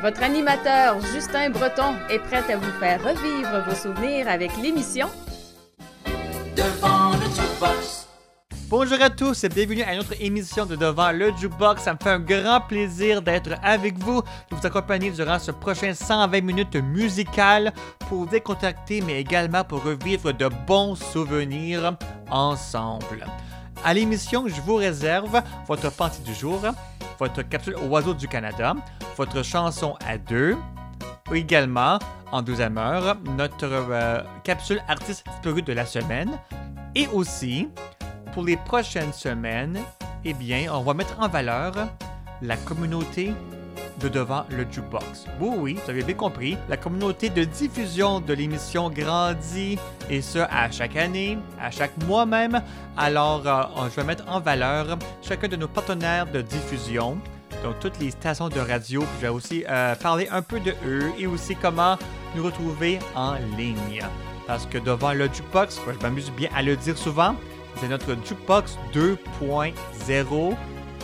Votre animateur Justin Breton est prêt à vous faire revivre vos souvenirs avec l'émission Devant le jukebox. Bonjour à tous et bienvenue à notre émission de Devant le Jukebox. Ça me fait un grand plaisir d'être avec vous, de vous accompagner durant ce prochain 120 minutes musicales pour vous décontracter, mais également pour revivre de bons souvenirs ensemble. À l'émission, je vous réserve votre pensée du jour, votre capsule Oiseau du Canada, votre chanson à deux, également, en deuxième heure, notre euh, capsule artiste disparu de la semaine, et aussi, pour les prochaines semaines, eh bien, on va mettre en valeur la communauté de devant le jukebox. Oui, oui, vous avez bien compris, la communauté de diffusion de l'émission grandit et ce à chaque année, à chaque mois même. Alors, euh, je vais mettre en valeur chacun de nos partenaires de diffusion. Donc, toutes les stations de radio. Je vais aussi euh, parler un peu de eux et aussi comment nous retrouver en ligne. Parce que devant le jukebox, je m'amuse bien à le dire souvent, c'est notre jukebox 2.0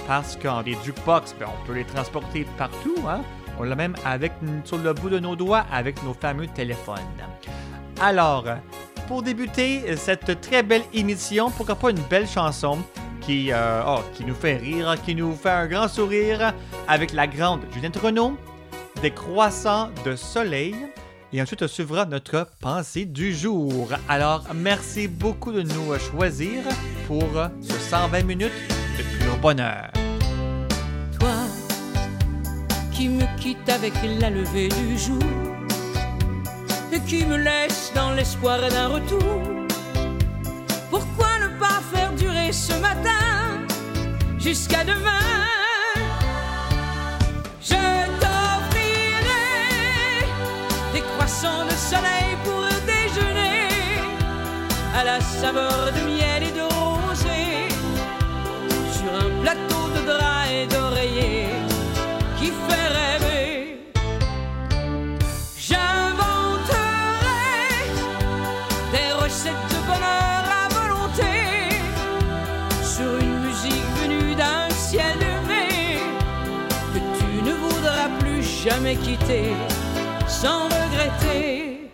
parce qu'en des jukebox, ben, on peut les transporter partout. Hein? On l'a même avec, sur le bout de nos doigts avec nos fameux téléphones. Alors, pour débuter cette très belle émission, pourquoi pas une belle chanson qui, euh, oh, qui nous fait rire, qui nous fait un grand sourire avec la grande Juliette Renault, des croissants de soleil. Et ensuite, suivra notre pensée du jour. Alors, merci beaucoup de nous choisir pour ce 120 minutes Toi qui me quitte avec la levée du jour et qui me laisse dans l'espoir d'un retour. Pourquoi ne pas faire durer ce matin jusqu'à demain? Je t'offrirai des croissants de soleil pour déjeuner à la saveur de miel jamais sans regretter.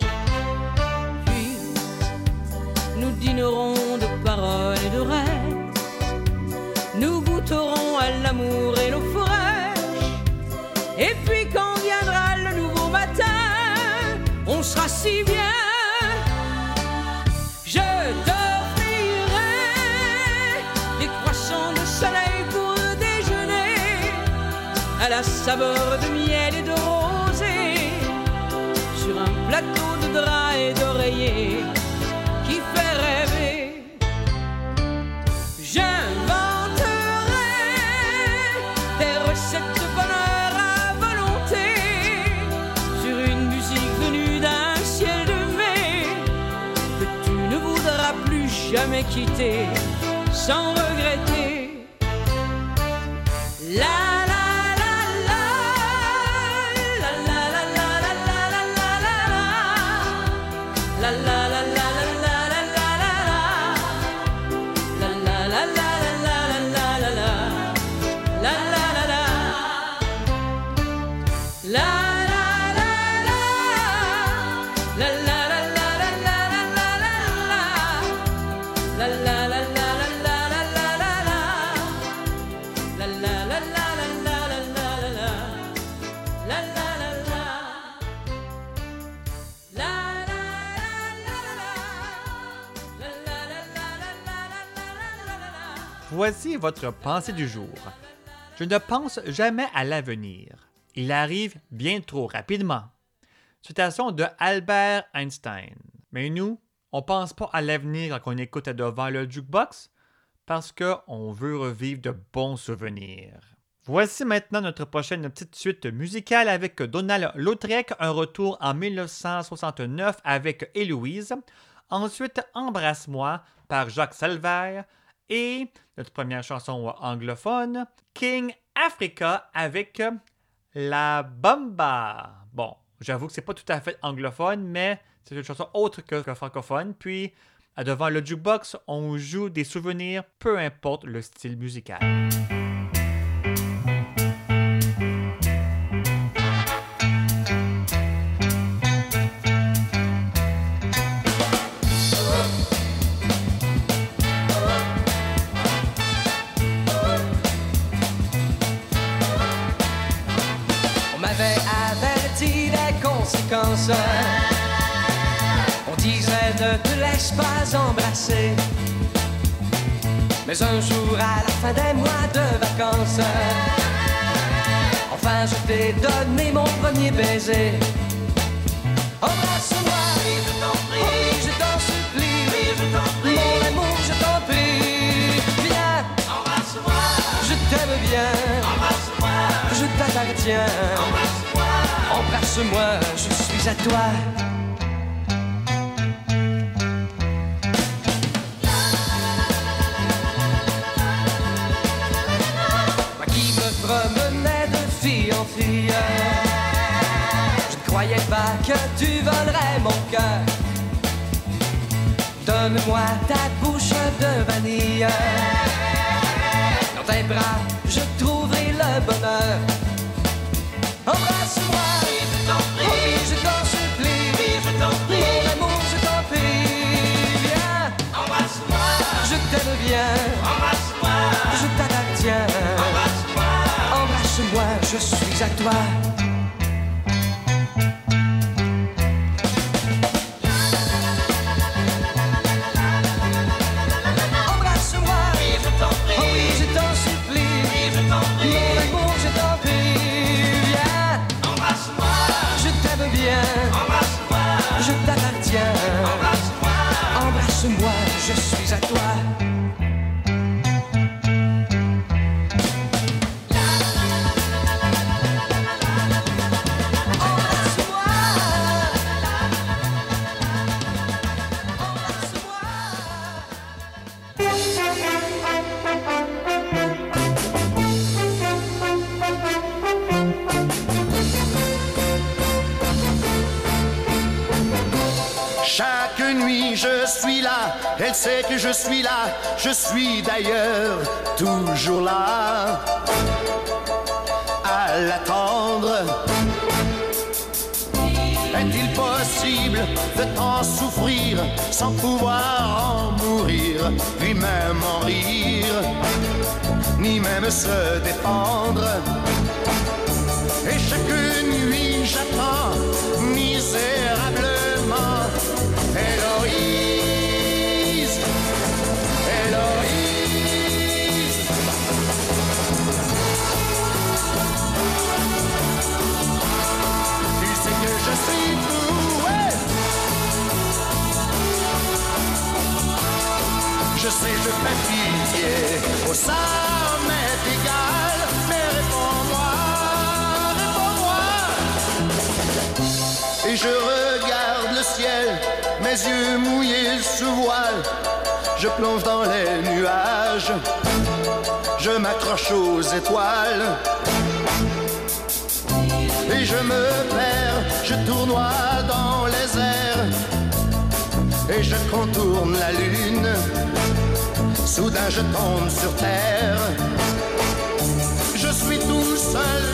Puis nous dînerons de paroles et de rêves. Nous goûterons à l'amour et l'eau fraîche. Et puis quand viendra le nouveau matin, on sera si bien. Je à la saveur de miel et de plateau de drap et d'oreiller qui fait rêver. J'inventerai des recettes de bonheur à volonté sur une musique venue d'un ciel de mai que tu ne voudras plus jamais quitter sans regretter. Voici votre pensée du jour. Je ne pense jamais à l'avenir. Il arrive bien trop rapidement. Citation de Albert Einstein. Mais nous, on pense pas à l'avenir quand on écoute devant le jukebox parce qu'on veut revivre de bons souvenirs. Voici maintenant notre prochaine petite suite musicale avec Donald Lautrec, un retour en 1969 avec Héloïse. Ensuite, Embrasse-moi par Jacques Salvaire. Et notre première chanson anglophone, King Africa avec La Bamba. Bon, j'avoue que c'est pas tout à fait anglophone, mais c'est une chanson autre que, que francophone. Puis, devant le jukebox, on joue des souvenirs, peu importe le style musical. On disait ne te laisse pas embrasser. Mais un jour à la fin des mois de vacances, enfin je t'ai donné mon premier baiser. Embrasse-moi, je t'en prie, je t'en supplie, je t'en prie, mon amour, je t'en prie. Viens, embrasse-moi, je t'aime bien, embrasse-moi, je t'appartiens, embrasse-moi, je suis à toi. Moi qui me promenais de fille en fille, je ne croyais pas que tu volerais mon cœur. Donne-moi ta bouche de vanille. Dans tes bras, je trouverai le bonheur. Je suis à toi. Embrasse-moi, oui, je t'en prie, oh oui, je t'en supplie, oui, je t'en prie, elle sait que je suis là, je suis d'ailleurs toujours là à l'attendre. Est-il possible de tant souffrir sans pouvoir en mourir, puis même en rire, ni même se défendre? Et chaque Je sais, je fais pitié ça m'est égal Mais réponds-moi, réponds-moi Et je regarde le ciel, mes yeux mouillés sous voile. Je plonge dans les nuages, je m'accroche aux étoiles. Et je me perds, je tournoie dans les airs. Et je contourne la lune. Soudain je tombe sur terre. Je suis tout seul,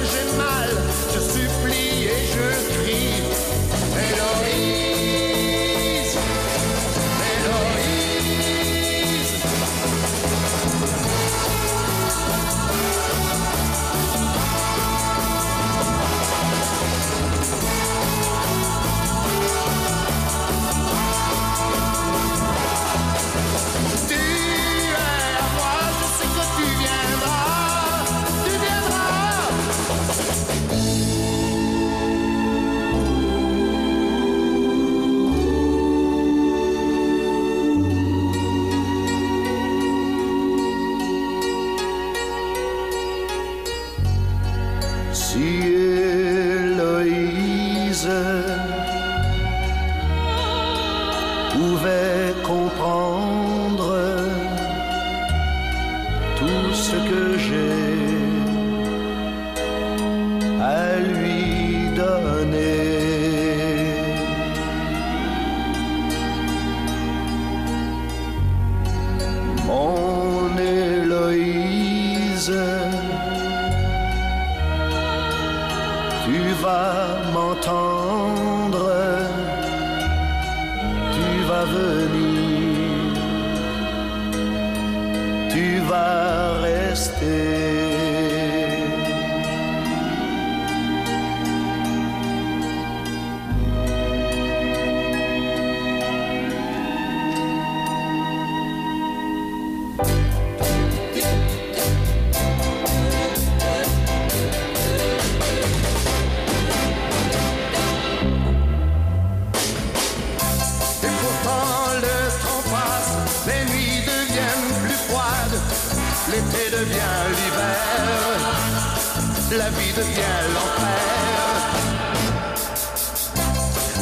devient l'enfer.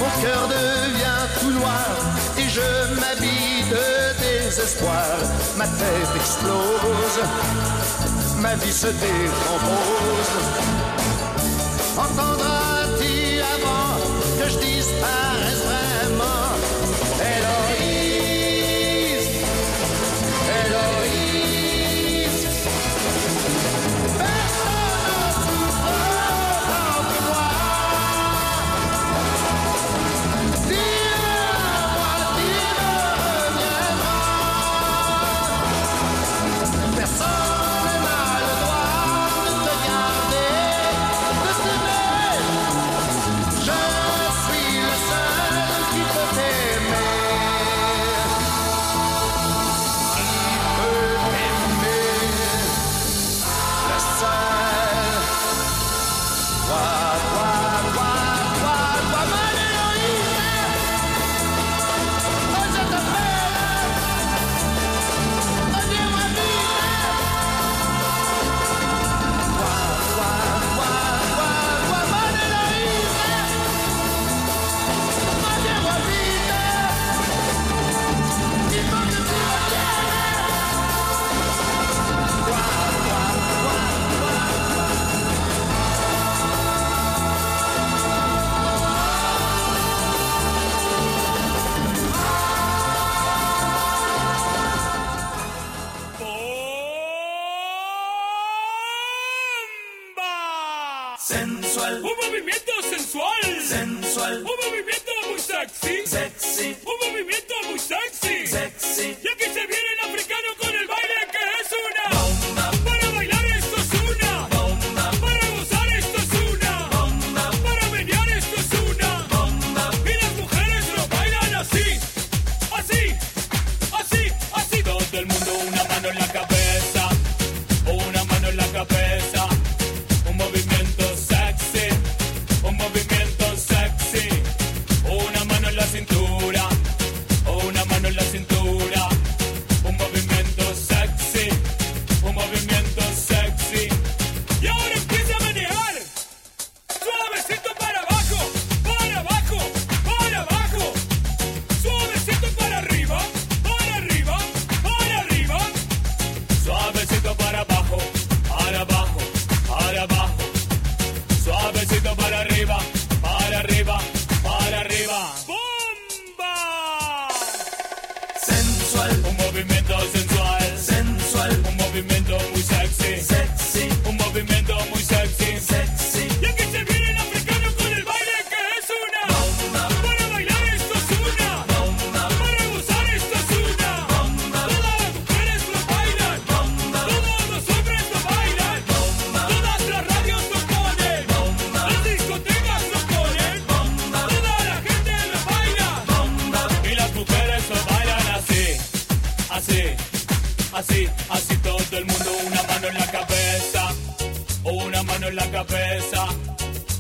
Mon cœur devient tout noir et je m'habille de désespoir. Ma tête explose, ma vie se décompose. Entendras-tu avant que je disparaisse?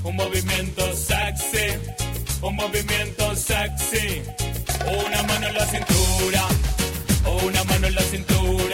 Un movimiento sexy, un movimiento sexy. Una mano en la cintura, una mano en la cintura.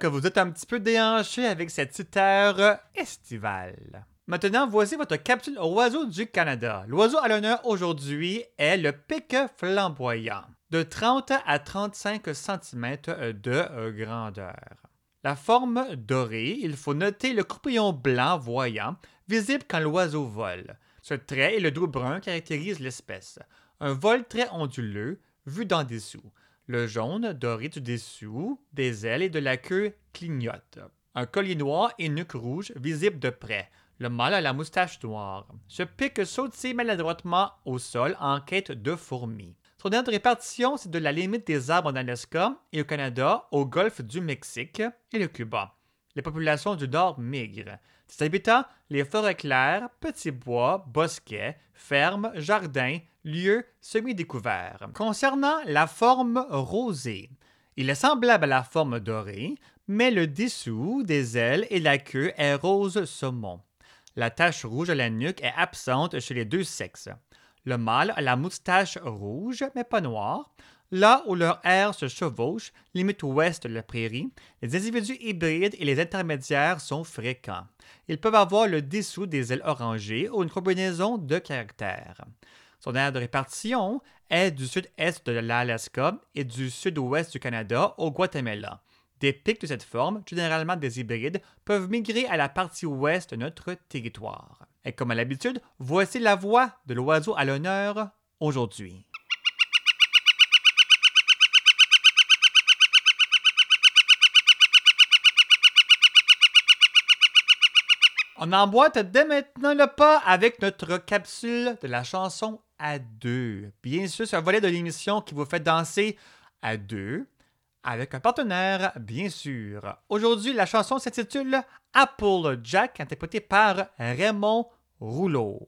Que vous êtes un petit peu déhanchés avec cette petite air estivale. Maintenant, voici votre capsule oiseau du Canada. L'oiseau à l'honneur aujourd'hui est le pic flamboyant, de 30 à 35 cm de grandeur. La forme dorée, il faut noter le croupillon blanc voyant, visible quand l'oiseau vole. Ce trait et le dos brun caractérisent l'espèce. Un vol très onduleux, vu d'en dessous. Le jaune doré du dessous, des ailes et de la queue clignote. Un collier noir et nuque rouge visible de près. Le mâle a la moustache noire. Ce pic saute maladroitement au sol en quête de fourmis. Son aire de répartition, c'est de la limite des arbres en Alaska et au Canada, au golfe du Mexique et le Cuba. Les populations du Nord migrent. Ses habitats, les forêts claires, petits bois, bosquets, fermes, jardins, lieux semi-découverts. Concernant la forme rosée, il est semblable à la forme dorée, mais le dessous des ailes et la queue est rose saumon. La tache rouge à la nuque est absente chez les deux sexes. Le mâle a la moustache rouge, mais pas noire. Là où leur air se chevauche, limite ouest de la prairie, les individus hybrides et les intermédiaires sont fréquents. Ils peuvent avoir le dessous des ailes orangées ou une combinaison de caractères. Son aire de répartition est du sud-est de l'Alaska et du sud-ouest du Canada au Guatemala. Des pics de cette forme, généralement des hybrides, peuvent migrer à la partie ouest de notre territoire. Et comme à l'habitude, voici la voix de l'oiseau à l'honneur aujourd'hui. On emboîte dès maintenant le pas avec notre capsule de la chanson à deux. Bien sûr, c'est un volet de l'émission qui vous fait danser à deux avec un partenaire, bien sûr. Aujourd'hui, la chanson s'intitule Apple Jack, interprétée par Raymond Rouleau.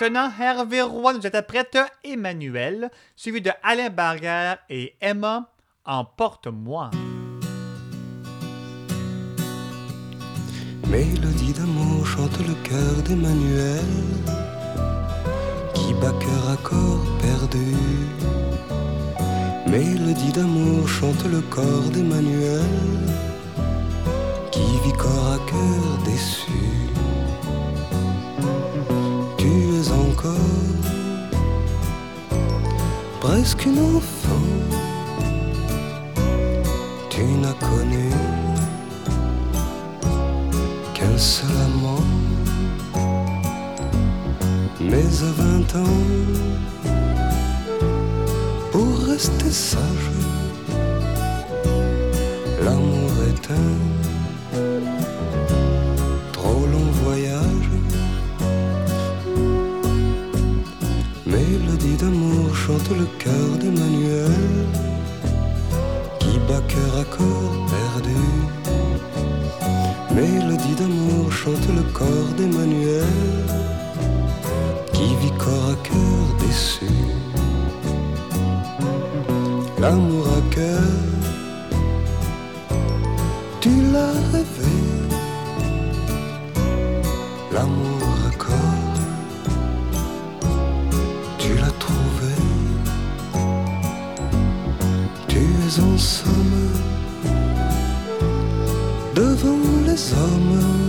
Maintenant, Hervé Roy nous interprète Emmanuel, suivi de Alain Barrière et Emma, Emporte-moi. Mélodie d'amour chante le cœur d'Emmanuel qui bat cœur à corps perdu. Mélodie d'amour chante le corps d'Emmanuel qui vit corps à cœur déçu. Presque une enfant. Tu n'as connu qu'un seul amant. Mais à vingt ans, pour rester sage, l'amour est un d'amour chante le cœur d'Emmanuel qui bat cœur à corps perdu. Mélodie d'amour chante le corps d'Emmanuel qui vit corps à cœur déçu. L'amour à cœur, tu l'as rêvé. L'amour ensemble devant les hommes.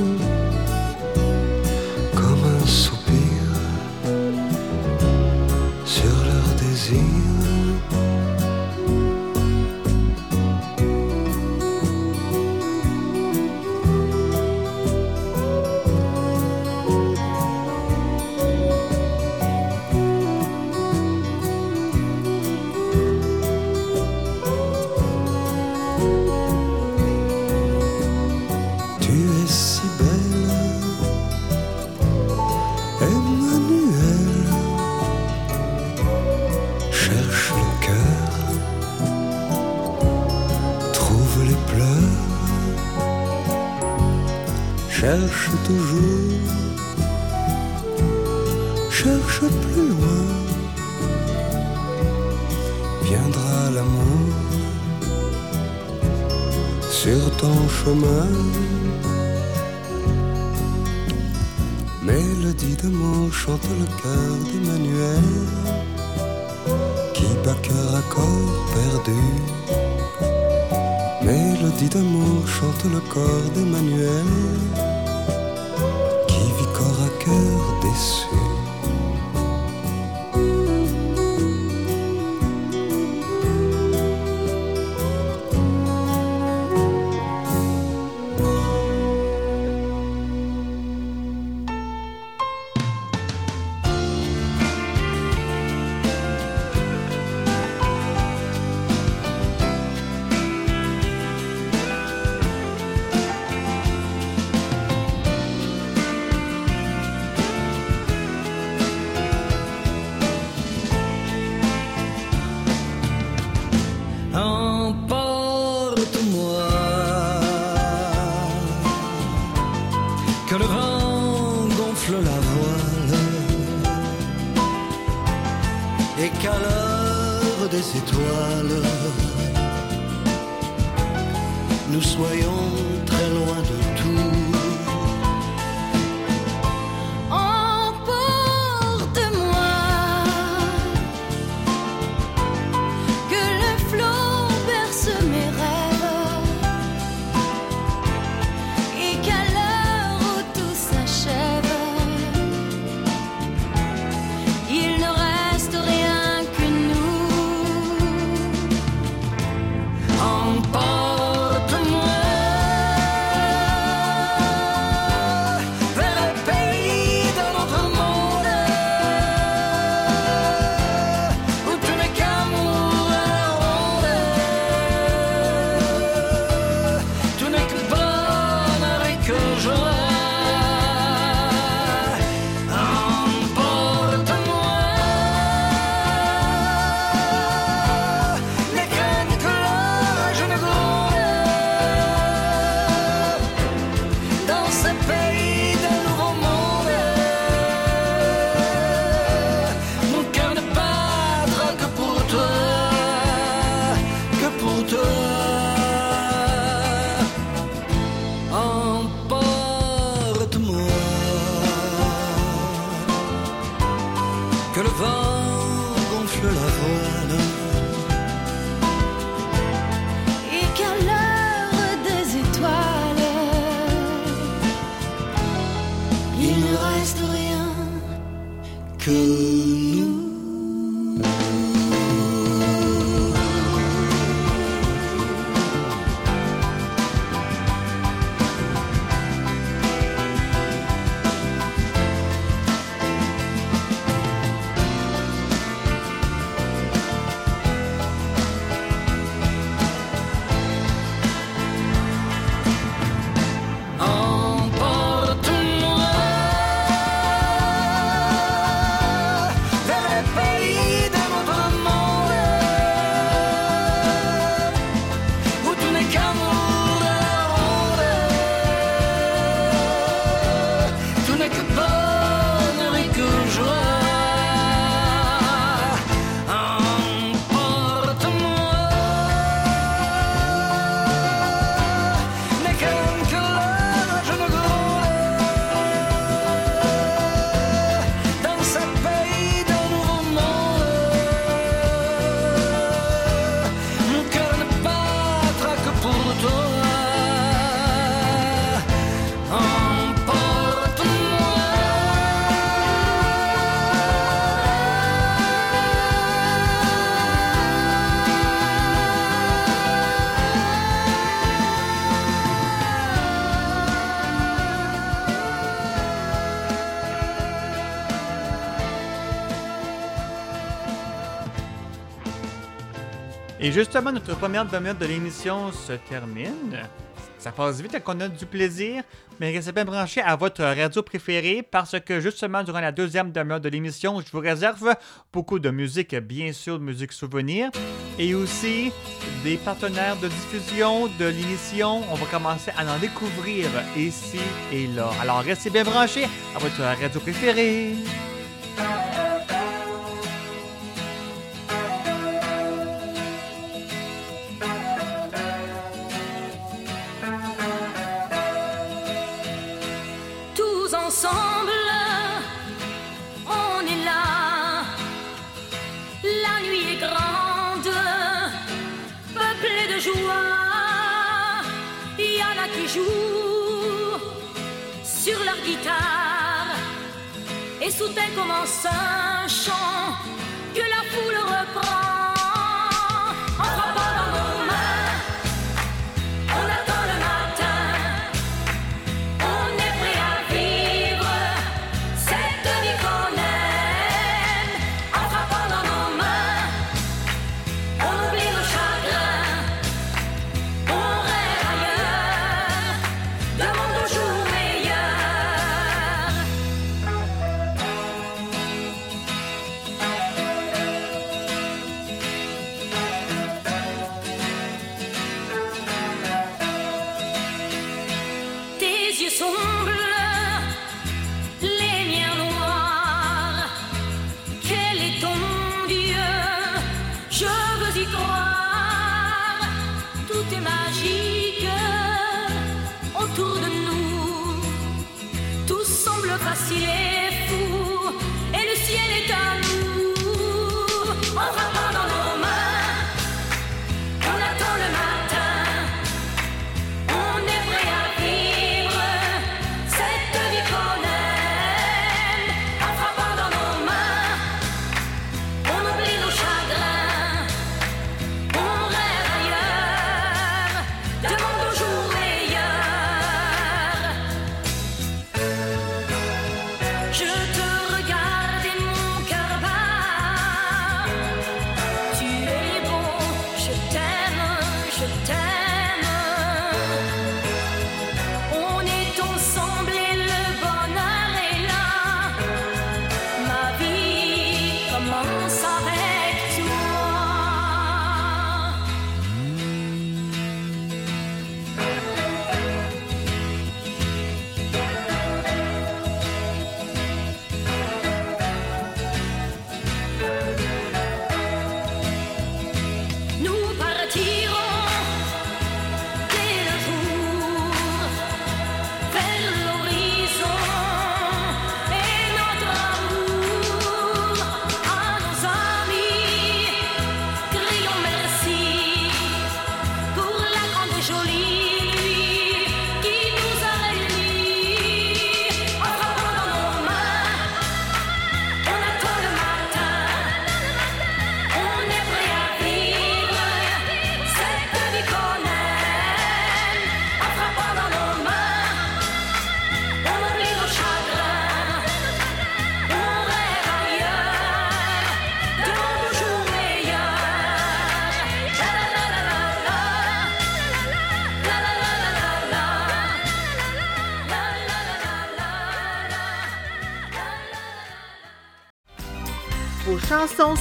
Et justement, notre première demi-heure de l'émission se termine. Ça passe vite qu'on a du plaisir, mais restez bien branchés à votre radio préférée parce que justement, durant la deuxième demi-heure de l'émission, je vous réserve beaucoup de musique, bien sûr, de musique souvenir, et aussi des partenaires de diffusion de l'émission. On va commencer à en découvrir ici et là. Alors, restez bien branchés à votre radio préférée. Sur leur guitare. Et soudain commence un chant que la foule reprend. s'il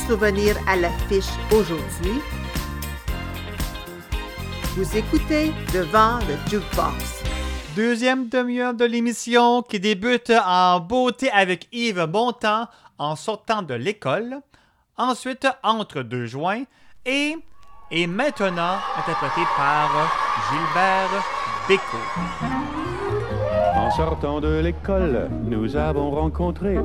souvenirs à l'affiche aujourd'hui. Vous écoutez Devant le Jukebox. Deuxième demi-heure de l'émission qui débute en beauté avec Yves Bontemps en sortant de l'école. Ensuite, entre deux joints. Et, et maintenant, interprété par Gilbert Bécaud. En sortant de l'école, nous avons rencontré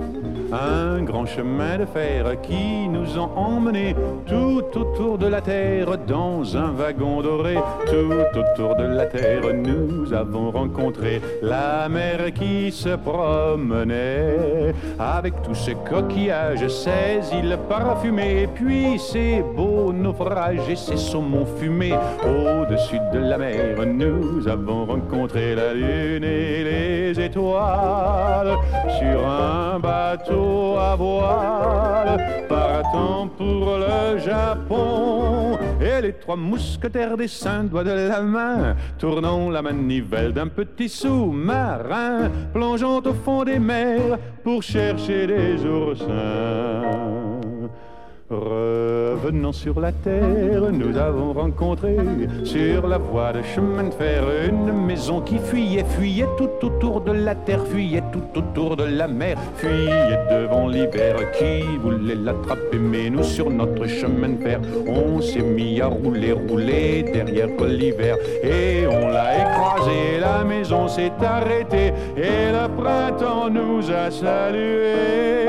un grand chemin de fer qui nous a emmenés tout autour de la terre dans un wagon doré. Tout autour de la terre, nous avons rencontré la mer qui se promenait avec tous ses coquillages, ses îles parfumées, puis ses beaux naufrages et ses saumons fumés. Au-dessus de la mer, nous avons rencontré la lune et les étoiles sur un bateau à voile, partant pour le Japon. Et les trois mousquetaires des cinq doigts de la main, tournant la manivelle d'un petit sous-marin, plongeant au fond des mers pour chercher des oursins. Revenant sur la terre, nous avons rencontré sur la voie de chemin de fer une maison qui fuyait, fuyait tout autour de la terre, fuyait tout autour de la mer, fuyait devant l'hiver qui voulait l'attraper. Mais nous, sur notre chemin de fer, on s'est mis à rouler, rouler derrière l'hiver et on l'a écrasé. La maison s'est arrêtée et le printemps nous a salués.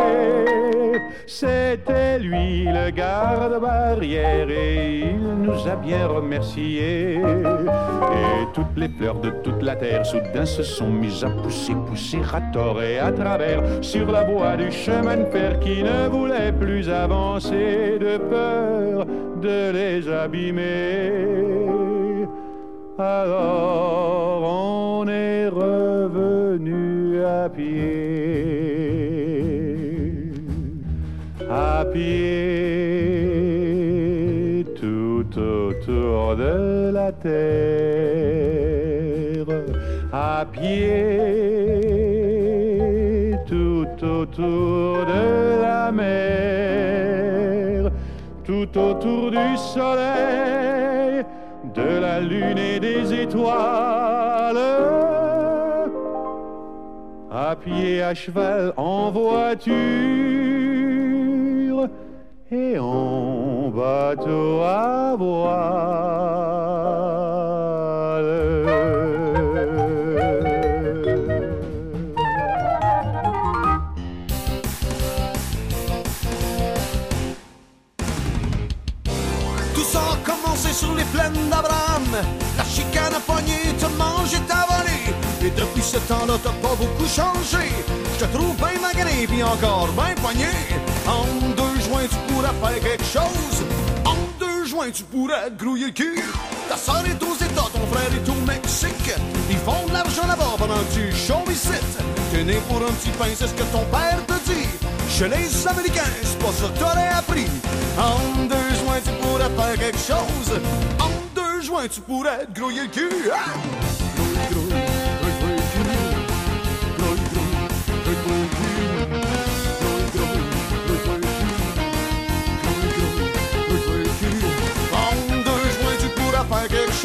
C'était lui le garde-barrière et il nous a bien remerciés. Et toutes les fleurs de toute la terre soudain se sont mises à pousser, pousser à tort et à travers sur la voie du chemin de fer qui ne voulait plus avancer de peur de les abîmer. Alors on est revenu à pied, à pied tout autour de la terre, à pied tout autour de la mer, tout autour du soleil, de la lune et des étoiles à pied, à cheval, en voiture et en bateau à voile. Tout ça a commencé sur les plaines d'Abraham. La chicane a pogné, tout le monde depuis ce temps-là, t'as pas beaucoup changé. Je te trouve bien magané, puis encore bien poigné. En deux joints, tu pourrais faire quelque chose. En deux joints, tu pourrais te grouiller le cul. Ta soeur est aux États, ton frère est au Mexique. Ils font de l'argent là-bas pendant que tu ici. T'es né pour un petit pain, c'est ce que ton père te dit. Chez les Américains, c'est pas ça que t'aurais appris. En deux joints, tu pourrais faire quelque chose. En deux joints, tu pourrais grouiller le cul. Ah!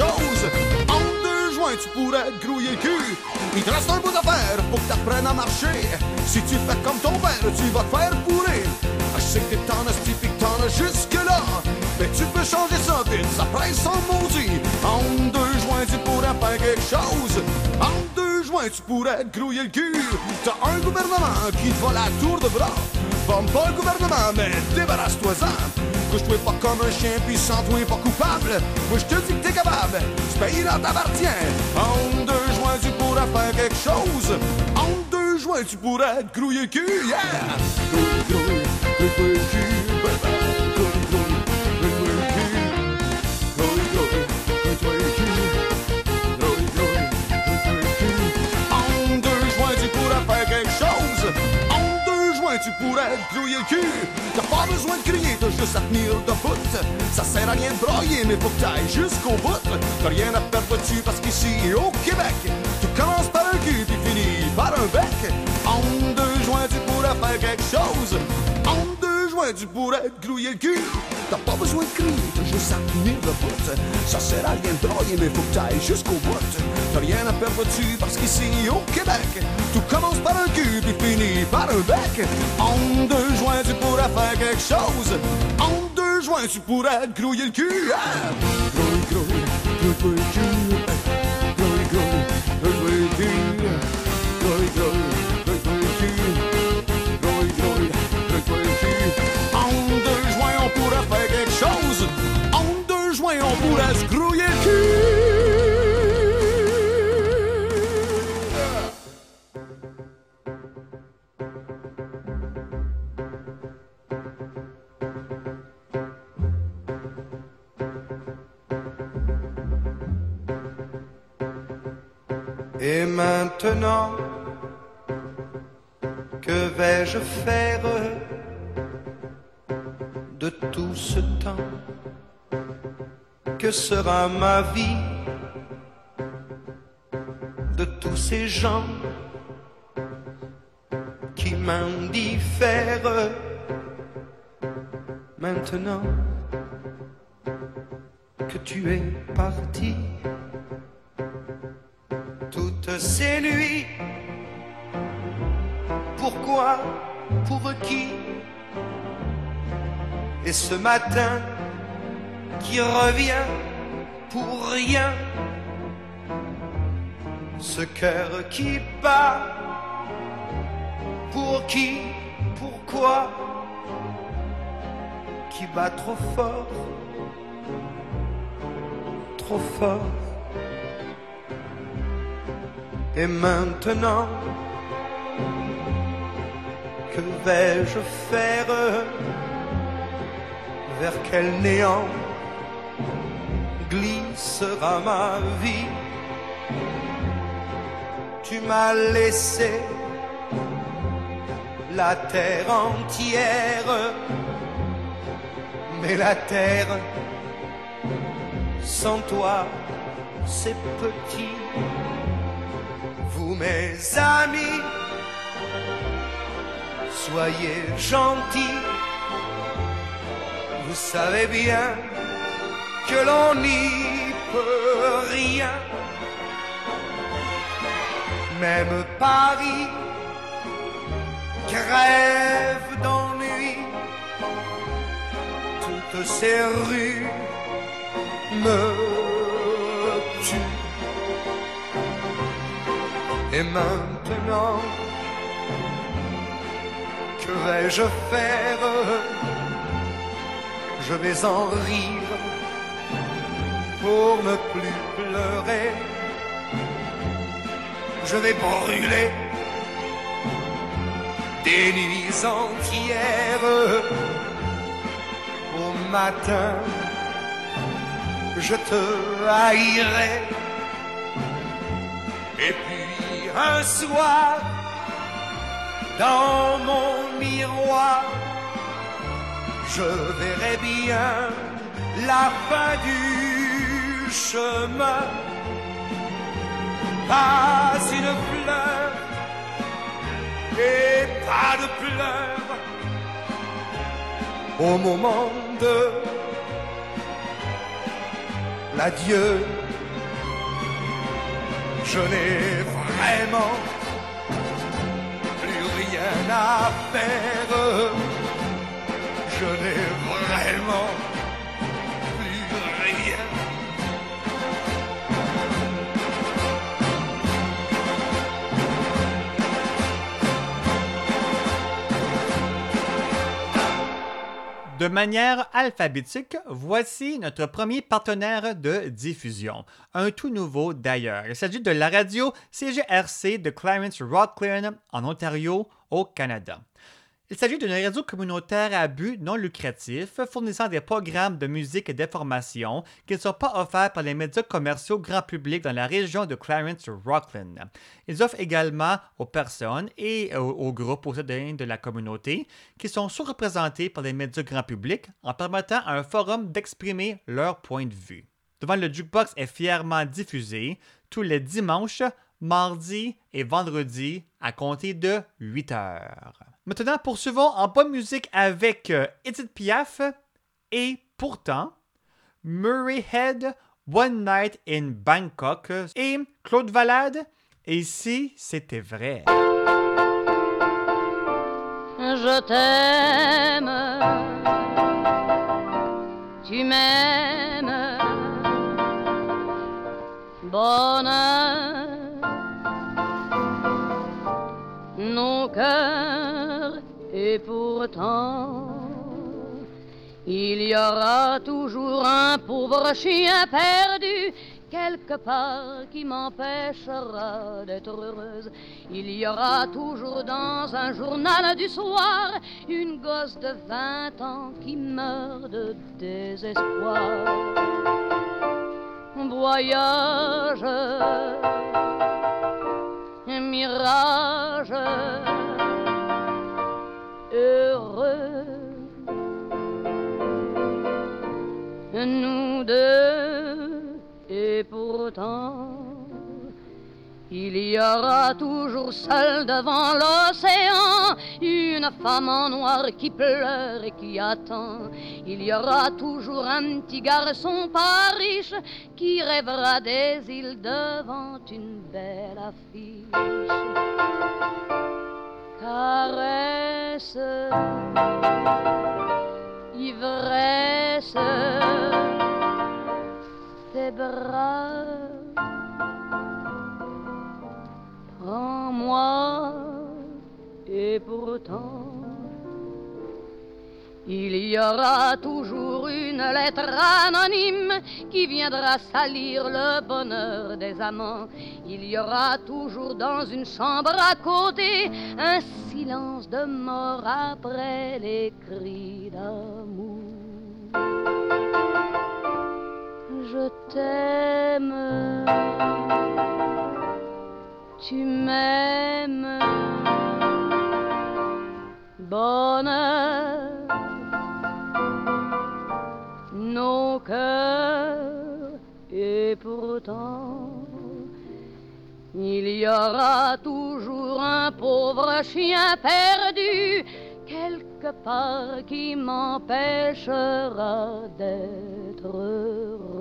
En deux joints, tu pourrais grouiller le cul. Il te reste un bout à faire pour que t'apprennes à marcher. Si tu fais comme ton père, tu vas te faire pourrir. Je sais que t'en as pis que t'en as jusque-là. Mais tu peux changer ça vite, ça presse en maudit. En deux joints, tu pourrais faire quelque chose. En deux joints, tu pourrais grouiller le cul. T'as un gouvernement qui te va la tour de bras. Bombe pas le gouvernement, mais débarrasse-toi-en. Couche-toi pas comme un chien, puis sens-toi pas coupable. Moi, je te dis que t'es capable. Ce pays-là t'appartient. En deux joints, tu pourrais faire quelque chose. En deux joints, tu pourrais te grouiller cul. Tu pourrais te grouiller le cul. T'as pas besoin de crier, t'as juste à tenir debout. Ça sert à rien de broyer, mais faut jusqu'au bout. T'as rien à perdre dessus parce qu'ici, au Québec, tu commences par un cul puis finis par un bec. En deux joints, tu pourrais faire quelque chose. En deux joints, tu pourrais te grouiller le cul. T'as pas besoin de crier, t'as juste à tenir debout. Ça sert à rien de broyer, mais faut que t'ailles jusqu'au bout. T'as rien à perdre dessus parce qu'ici, au Québec, tout commence par un cul puis finit par un bec. En deux joints, tu pourrais faire quelque chose. En deux joints, tu pourrais te grouiller le cul. Ah! Grouille, grouille, grouille, grouille le. Grouille, deux joints, sera ma vie. De tous ces gens qui m'indiffèrent. Maintenant que tu es parti toutes ces nuits pourquoi pour qui? Et ce matin qui revient pour rien. Ce cœur qui bat pour qui pourquoi qui bat trop fort trop fort. Et maintenant que vais-je faire? Vers quel néant glissera ma vie. Tu m'as laissé la terre entière, mais la terre sans toi, c'est petit. Vous mes amis, soyez gentils, vous savez bien que l'on n'y rien même Paris crève d'ennui. Toutes ces rues me tuent. Et maintenant, que vais-je faire? Je vais en rire pour ne plus pleurer je vais brûler des nuits entières. Au matin, je te haïrai. Et puis un soir, dans mon miroir, je verrai bien la fin chemin pas une fleur et pas de pleurs au moment de l'adieu. Je n'ai vraiment plus rien à faire. De manière alphabétique, voici notre premier partenaire de diffusion. Un tout nouveau d'ailleurs. Il s'agit de la radio CGRC de Clarence Rocklin en Ontario, au Canada. Il s'agit d'une radio communautaire à but non lucratif fournissant des programmes de musique et d'information qui ne sont pas offerts par les médias commerciaux grand public dans la région de Clarence Rocklin. Ils offrent également aux personnes et aux, aux groupes au sein de la communauté qui sont sous-représentés par les médias grand public en permettant à un forum d'exprimer leur point de vue. Devant le jukebox est fièrement diffusé tous les dimanches, mardis et vendredis à compter de 8 heures. Maintenant, poursuivons en bonne musique avec euh, Edith Piaf et pourtant Murray Head, One Night in Bangkok et Claude Valade. Et si c'était vrai? Je t'aime, tu m'aimes, bonheur, et pourtant, il y aura toujours un pauvre chien perdu quelque part qui m'empêchera d'être heureuse. Il y aura toujours dans un journal du soir une gosse de 20 ans qui meurt de désespoir. Voyage, mirage, heureux. Nous deux, et pourtant, il y aura toujours seul devant l'océan une femme en noir qui pleure et qui attend. Il y aura toujours un petit garçon pas riche qui rêvera des îles devant une belle affiche caresse, ivresse, tes bras. Prends-moi et pourtant il y aura toujours une lettre anonyme qui viendra salir le bonheur des amants. Il y aura toujours dans une chambre à côté un silence de mort après les cris d'amour. Je t'aime, tu m'aimes, bonheur nos cœurs. Et pourtant, il y aura toujours un pauvre chien perdu quelque part qui m'empêchera d'être heureux.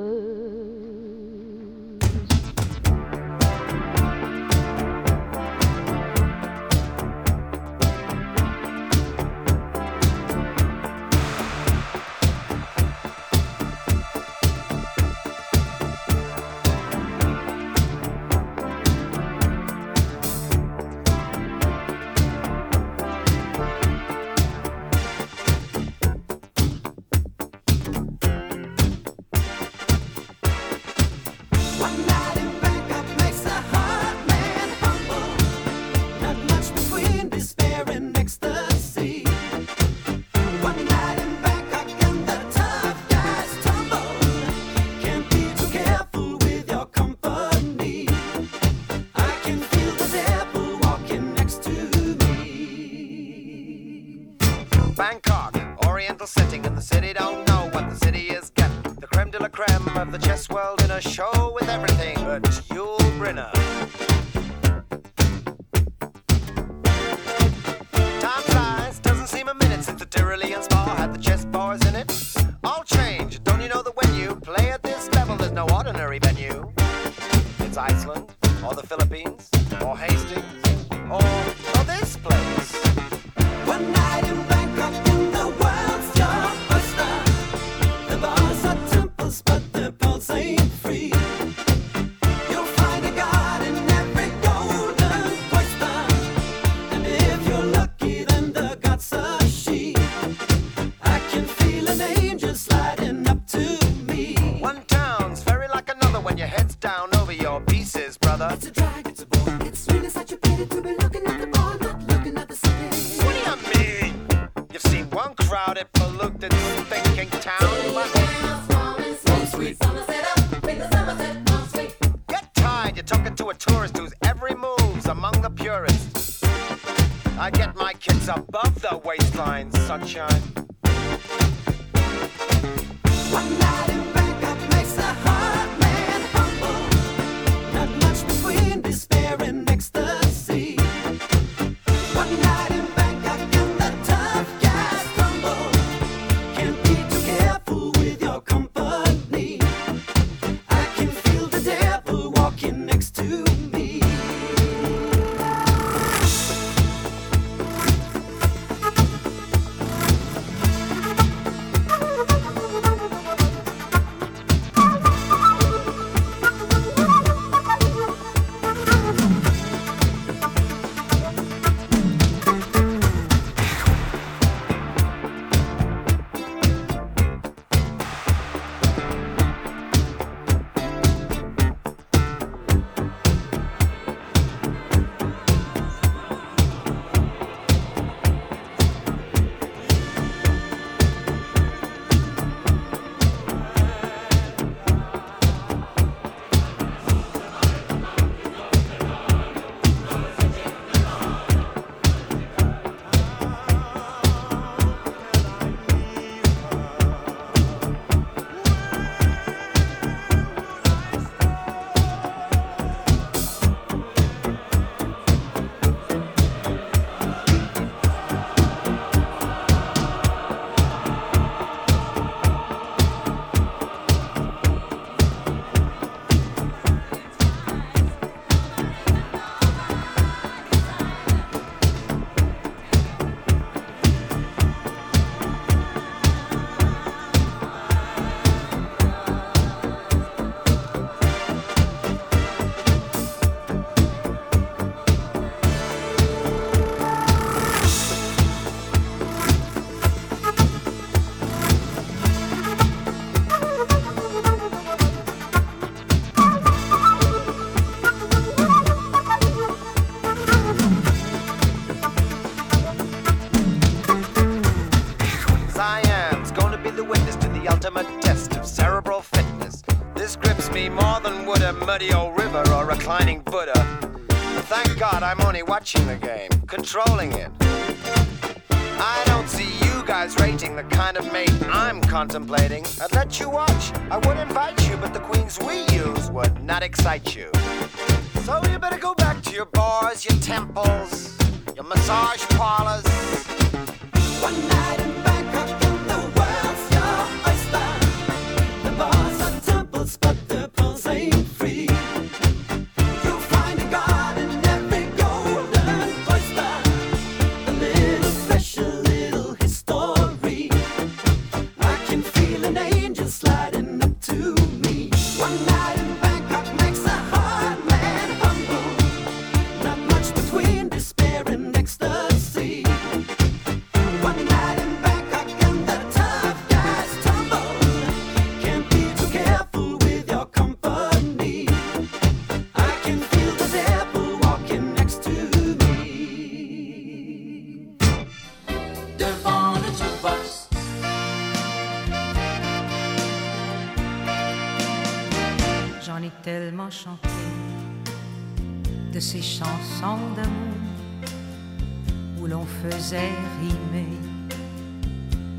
Faisait rimer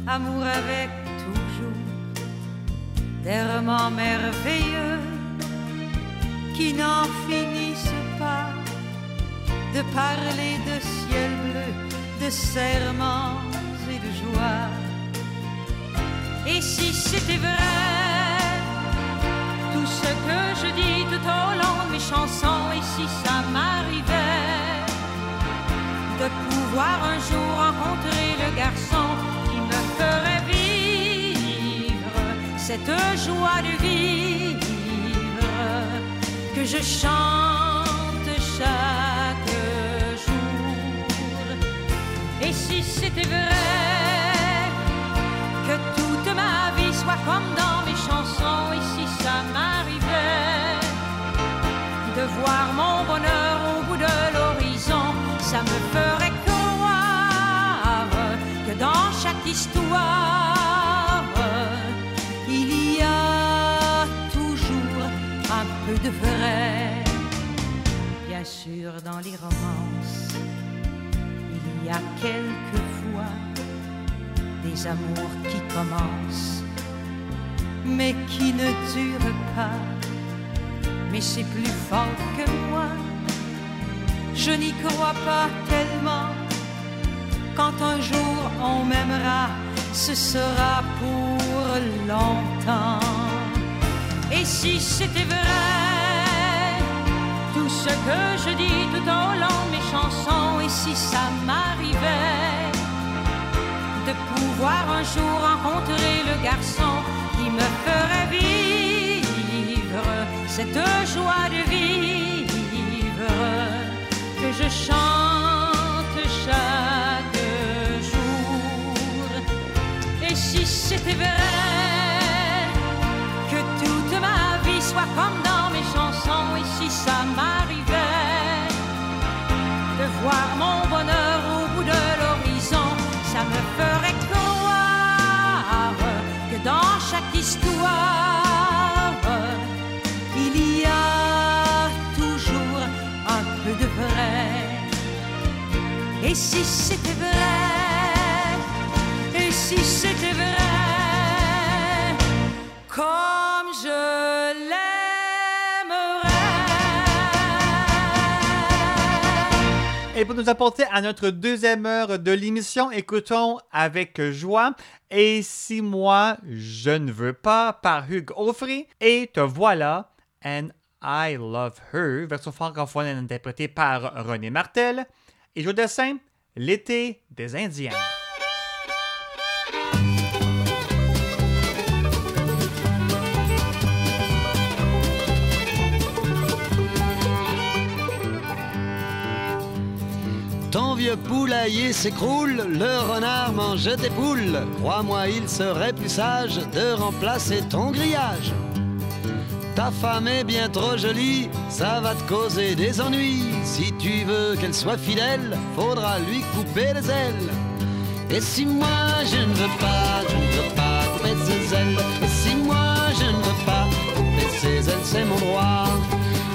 amour avec Je n'y crois pas tellement. Quand un jour on m'aimera, ce sera pour longtemps. Et si c'était vrai, tout ce que je dis tout au long de mes chansons, et si ça m'arrivait de pouvoir un jour rencontrer le garçon qui me ferait vivre cette joie de vivre je chante chaque jour. Et si c'était vrai que toute ma vie soit comme dans mes chansons, et si ça m'arrivait de voir mon bonheur au bout de l'horizon, ça me ferait croire que dans chaque histoire, Et si c'était vrai, et si c'était vrai, comme je l'aimerais. Et pour nous apporter à notre deuxième heure de l'émission, écoutons avec joie Et si moi je ne veux pas par Hugues Offray et te voilà and I Love Her, version francophone interprétée par René Martel. Et je dessin L'été des Indiens. Ton vieux poulailler s'écroule, le renard mange tes poules. Crois-moi, il serait plus sage de remplacer ton grillage. Ta femme est bien trop jolie, ça va te causer des ennuis. Si tu veux qu'elle soit fidèle, faudra lui couper les ailes. Et si moi je ne veux pas, je ne veux pas couper ses ailes. Et si moi je ne veux pas couper ses ailes, c'est mon droit.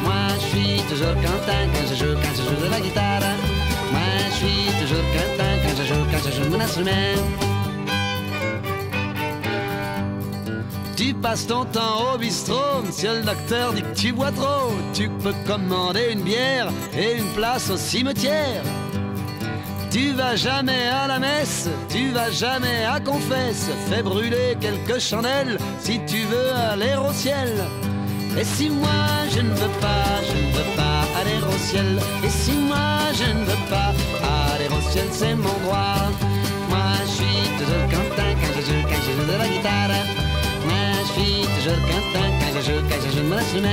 Moi je suis toujours Quentin quand je joue, quand je joue de la guitare. Moi je suis toujours Quentin quand je joue, quand je joue mon instrument. Tu passes ton temps au bistrot, monsieur le docteur dit que tu bois trop. Tu peux commander une bière et une place au cimetière. Tu vas jamais à la messe, tu vas jamais à confesse. Fais brûler quelques chandelles si tu veux aller au ciel. Et si moi je ne veux pas, je ne veux pas aller au ciel. Et si moi je ne veux pas aller au ciel, c'est mon droit. Moi je suis toujours content quand je joue, je joue de la guitare. Quand je joue de mon instrument.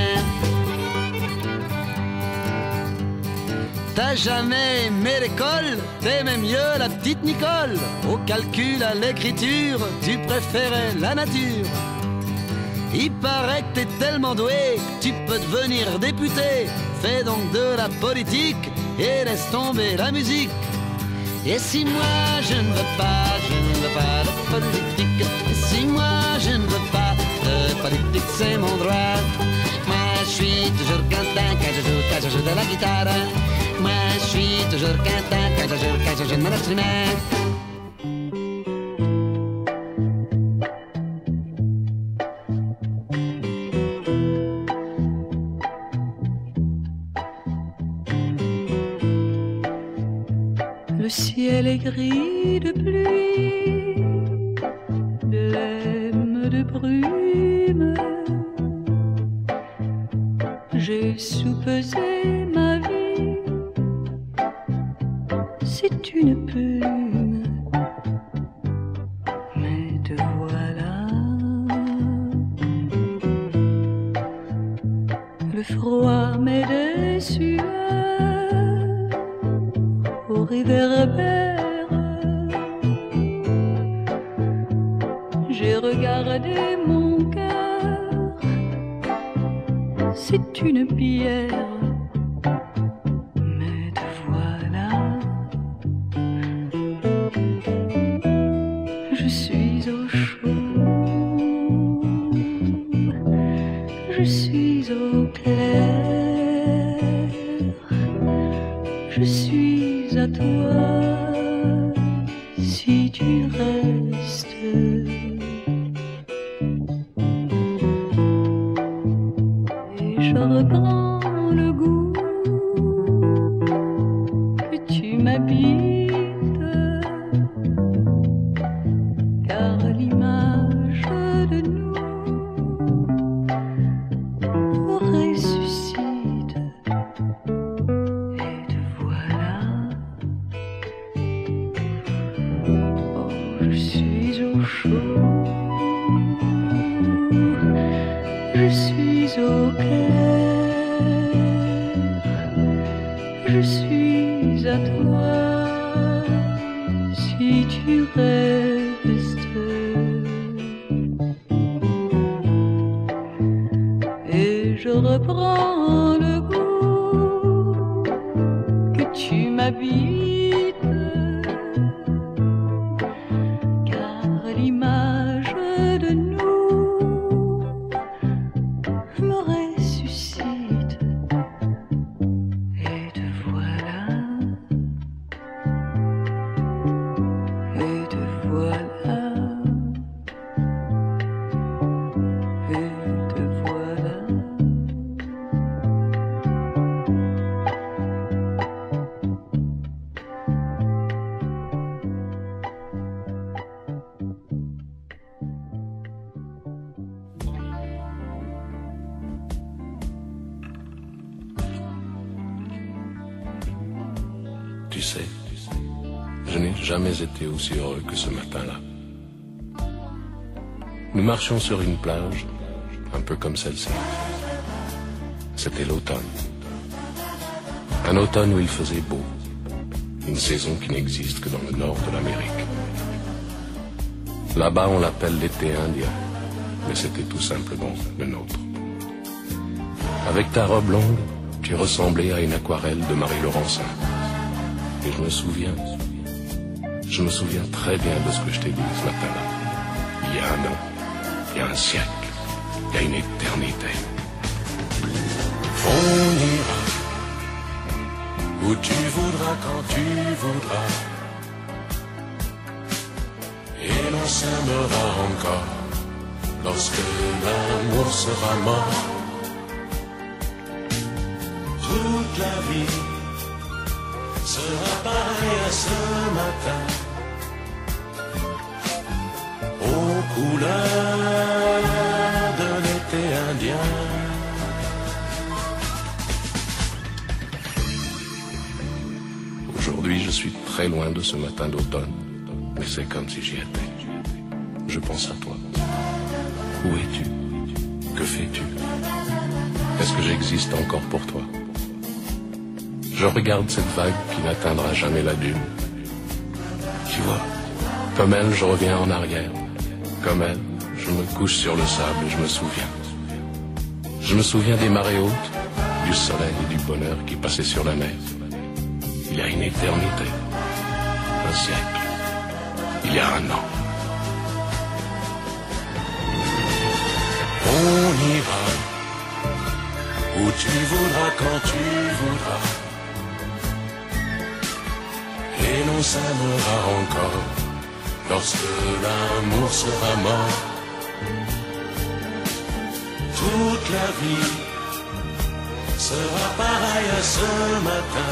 T'as jamais aimé l'école? T'aimais mieux la petite Nicole. Au calcul, à l'écriture, tu préférais la nature. Il paraît que t'es tellement doué tu peux devenir député. Fais donc de la politique et laisse tomber la musique. Et si moi je ne veux pas, je ne veux pas de politique je ne veux pas de politique, c'est mon droit Moi je suis toujours content quand je joue, quand je joue de la guitare moi je suis toujours content quand je joue, quand je joue de mon instrument. Le ciel est gris sur une plage, un peu comme celle-ci. C'était l'automne. Un automne où il faisait beau. Une saison qui n'existe que dans le nord de l'Amérique. Là-bas, on l'appelle l'été indien, mais c'était tout simplement le nôtre. Avec ta robe longue, tu ressemblais à une aquarelle de Marie Laurencin. Et je me souviens, je me souviens très bien de ce que je t'ai dit ce matin-là. Il y a un an, a un siècle, il y a une éternité. On ira où tu voudras quand tu voudras. Et l'on s'aimera encore lorsque l'amour sera mort. Toute la vie sera pareille à ce matin. De l'été indien. Aujourd'hui, je suis très loin de ce matin d'automne, mais c'est comme si j'y étais. Je pense à toi. Où es-tu? Que fais-tu? Est-ce que j'existe encore pour toi? Je regarde cette vague qui n'atteindra jamais la dune. Tu vois, comme elle, je reviens en arrière. Comme elle, je me couche sur le sable et je me souviens. Je me souviens des marées hautes, du soleil et du bonheur qui passaient sur la mer. Il y a une éternité, un siècle, il y a un an. On ira où tu voudras quand tu voudras. Et l'on s'aimera encore lorsque l'amour sera mort. Toute la vie sera pareille à ce matin.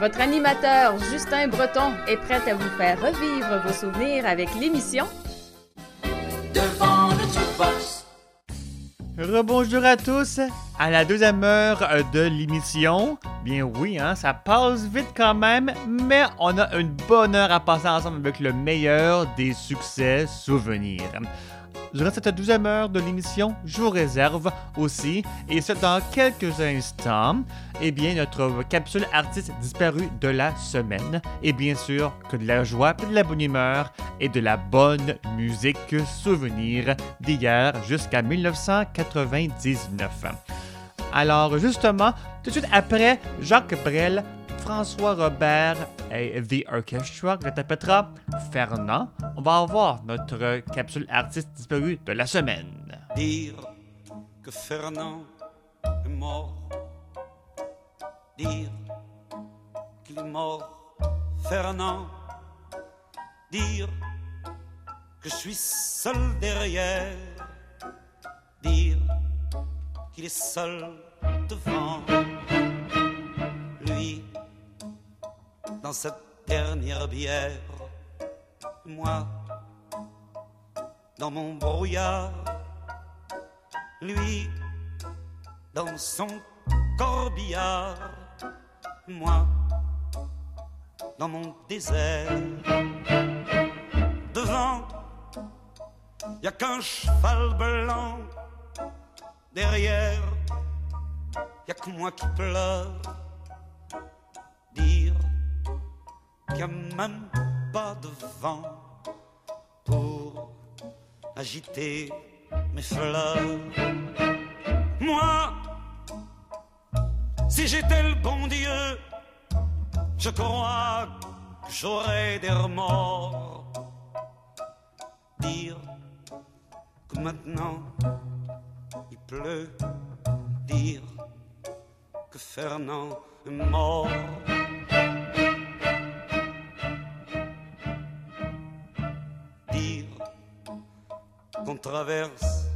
Votre animateur Justin Breton est prêt à vous faire revivre vos souvenirs avec l'émission Devant le jukebox. Rebonjour à tous à la deuxième heure de l'émission. Bien oui, hein, ça passe vite quand même, mais on a une bonne heure à passer ensemble avec le meilleur des succès souvenirs. Durant cette deuxième heure de l'émission, je vous réserve aussi, et ce dans quelques instants, eh bien, notre capsule artiste disparue de la semaine. Et bien sûr, que de la joie, de la bonne humeur et de la bonne musique souvenir d'hier jusqu'à 1999. Alors, justement, tout de suite après Jacques Brel, François Robert et The Orchestra interprétera Fernand. On va avoir notre capsule artiste disparue de la semaine. Dire que Fernand est mort. Dire qu'il est mort, Fernand. Dire que je suis seul derrière. Dire qu'il est seul devant. Lui, dans cette dernière bière. Moi, dans mon brouillard lui dans son corbillard, moi dans mon désert. Devant, y a qu'un cheval blanc. Derrière, y a que moi qui pleure. Dire qu'il n'y a même pas de vent pour agiter mes fleurs. Moi, si j'étais le bon Dieu, je crois que j'aurais des remords. Dire que maintenant il pleut, dire que Fernand est mort. Qu'on traverse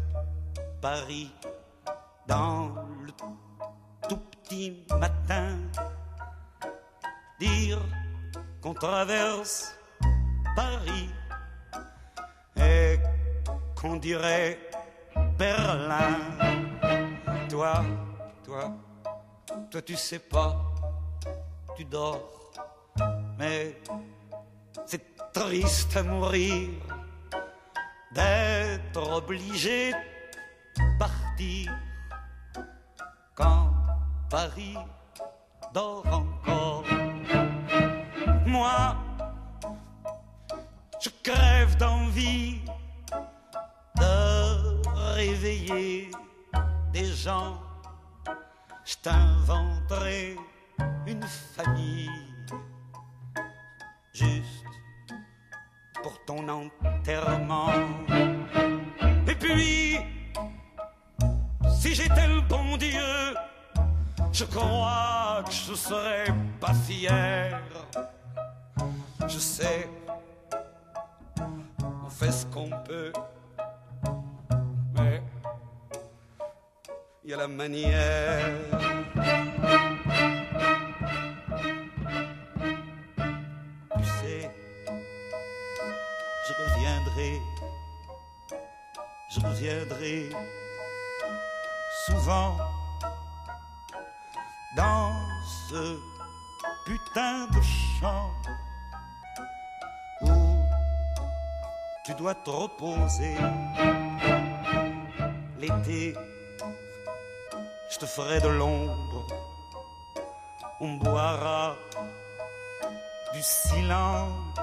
Paris dans le tout petit matin. Dire qu'on traverse Paris et qu'on dirait Berlin. Toi, toi, toi tu sais pas, tu dors, mais c'est triste à mourir d'être obligé de partir quand Paris dort encore. Moi, je crève d'envie de réveiller des gens. Je t'inventerai une famille juste ton enterrement. Et puis, si j'étais le bon Dieu, je crois que je serais pas fier. Je sais, on fait ce qu'on peut, mais il y a la manière. Reviendrai souvent dans ce putain de champ où tu dois te reposer. L'été, je te ferai de l'ombre, on boira du silence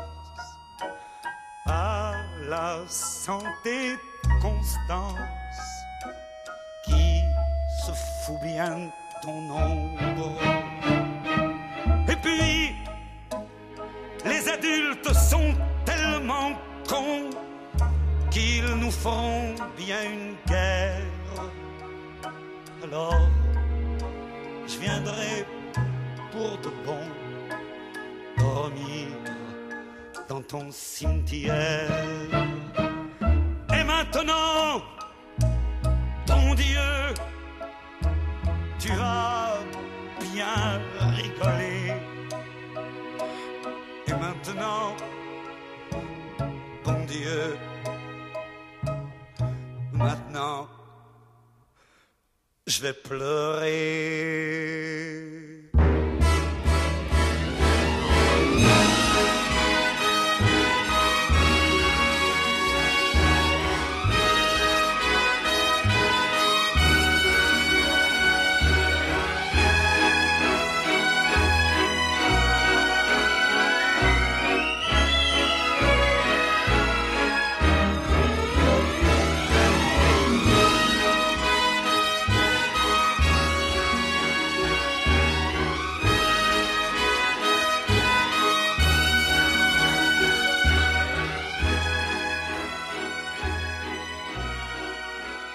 à la santé Constance qui se fout bien de ton ombre. Et puis, les adultes sont tellement cons qu'ils nous feront bien une guerre. Alors, je viendrai pour de bon dormir dans ton cimetière. Maintenant, ton Dieu, tu vas bien rigoler. Et maintenant, bon Dieu, maintenant, je vais pleurer.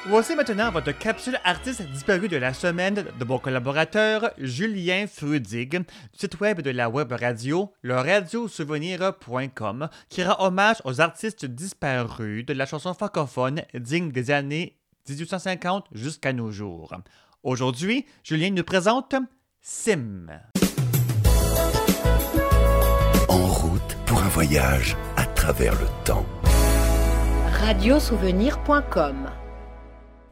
Voici maintenant votre capsule artiste disparu de la semaine de mon collaborateur Julien Frudig du site web de la web radio, le radiosouvenir.com, qui rend hommage aux artistes disparus de la chanson francophone digne des années 1850 jusqu'à nos jours. Aujourd'hui, Julien nous présente Sim. En route pour un voyage à travers le temps. Radiosouvenir.com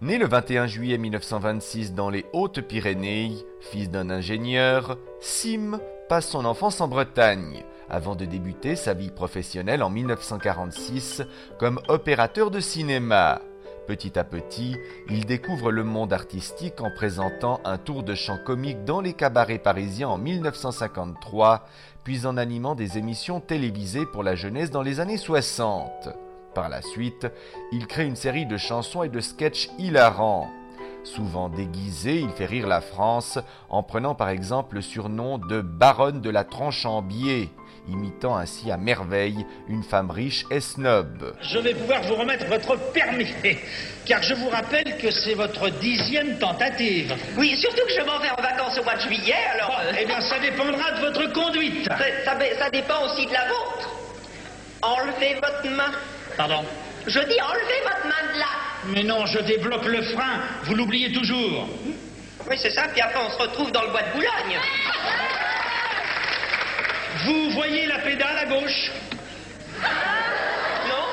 Né le 21 juillet 1926 dans les Hautes-Pyrénées, fils d'un ingénieur, Sim passe son enfance en Bretagne, avant de débuter sa vie professionnelle en 1946 comme opérateur de cinéma. Petit à petit, il découvre le monde artistique en présentant un tour de chant comique dans les cabarets parisiens en 1953, puis en animant des émissions télévisées pour la jeunesse dans les années 60. Par la suite, il crée une série de chansons et de sketchs hilarants. Souvent déguisé, il fait rire la France en prenant par exemple le surnom de baronne de la tronche en biais, imitant ainsi à merveille une femme riche et snob. Je vais pouvoir vous remettre votre permis, car je vous rappelle que c'est votre dixième tentative. Oui, surtout que je m'en vais en vacances au mois de juillet, alors... euh, Eh bien, ça dépendra de votre conduite. ça, ça- ça dépend aussi de la vôtre. Enlevez votre main. Pardon Je dis enlevez votre main de là. Mais non, je débloque le frein. Vous l'oubliez toujours. Oui, c'est ça, puis après on se retrouve dans le bois de Boulogne. Vous voyez la pédale à gauche? Non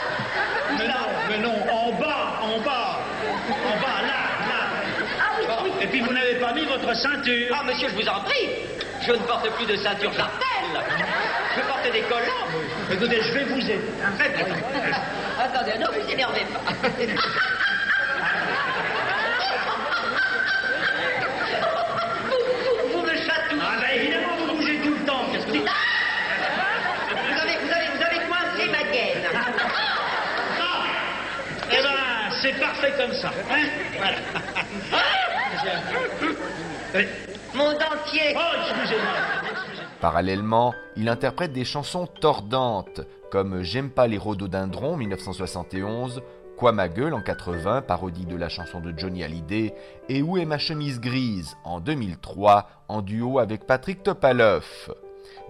Mais non, mais non, en bas, en bas. En bas, là, là. Et puis vous n'avez pas mis votre ceinture. Ah, monsieur, je vous en prie. Je ne porte plus de ceinture jartelle. Je porte des collants. Écoutez, je vais vous aider. Attendez, ne vous énervez pas. Vous, vous me chatouillez. Ah ben évidemment, vous bougez tout le temps. Qu'est-ce que vous dites Vous avez, vous avez, vous avez coincé ma gaine. Eh ben, c'est parfait comme ça. Hein voilà. Mon dentier. Oh, excusez-moi. Parallèlement, il interprète des chansons tordantes, comme J'aime pas les rhododendrons 1971, Quoi ma gueule en 80, parodie de la chanson de Johnny Hallyday, et Où est ma chemise grise en 2003, en duo avec Patrick Topalov.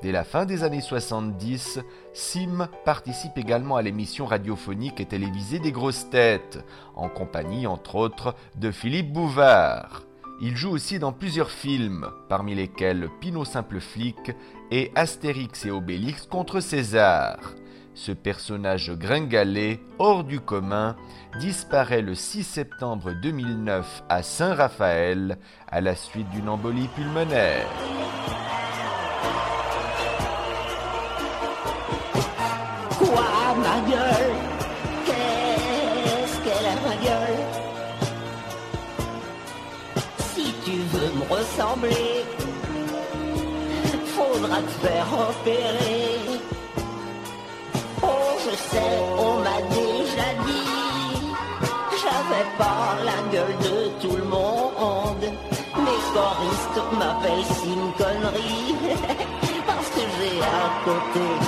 Dès la fin des années 70, Sim participe également à l'émission radiophonique et télévisée des grosses têtes, en compagnie entre autres de Philippe Bouvard. Il joue aussi dans plusieurs films, parmi lesquels Pinot Simple Flic et Astérix et Obélix contre César. Ce personnage gringalet, hors du commun, disparaît le 6 septembre 2009 à Saint-Raphaël à la suite d'une embolie pulmonaire. Ressembler, faudra te faire opérer. Oh, je sais, on m'a déjà dit, j'avais pas la gueule de tout le monde. Mes choristes m'appellent Sim Connery, parce que j'ai à côté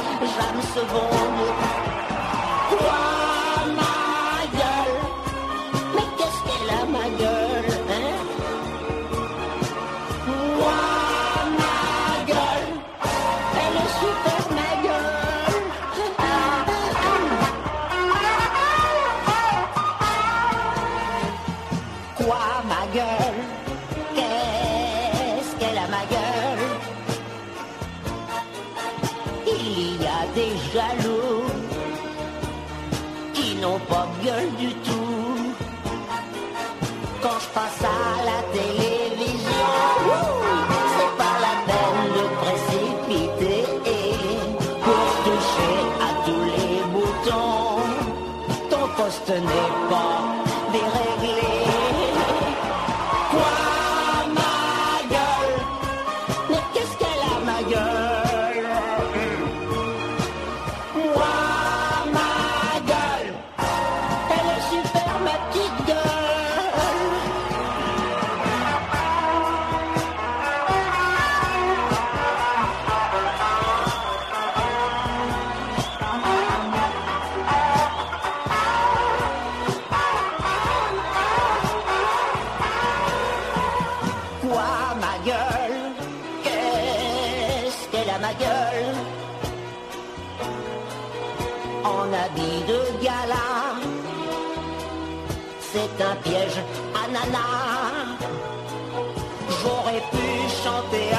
C'est un piège à nana. J'aurais pu chanter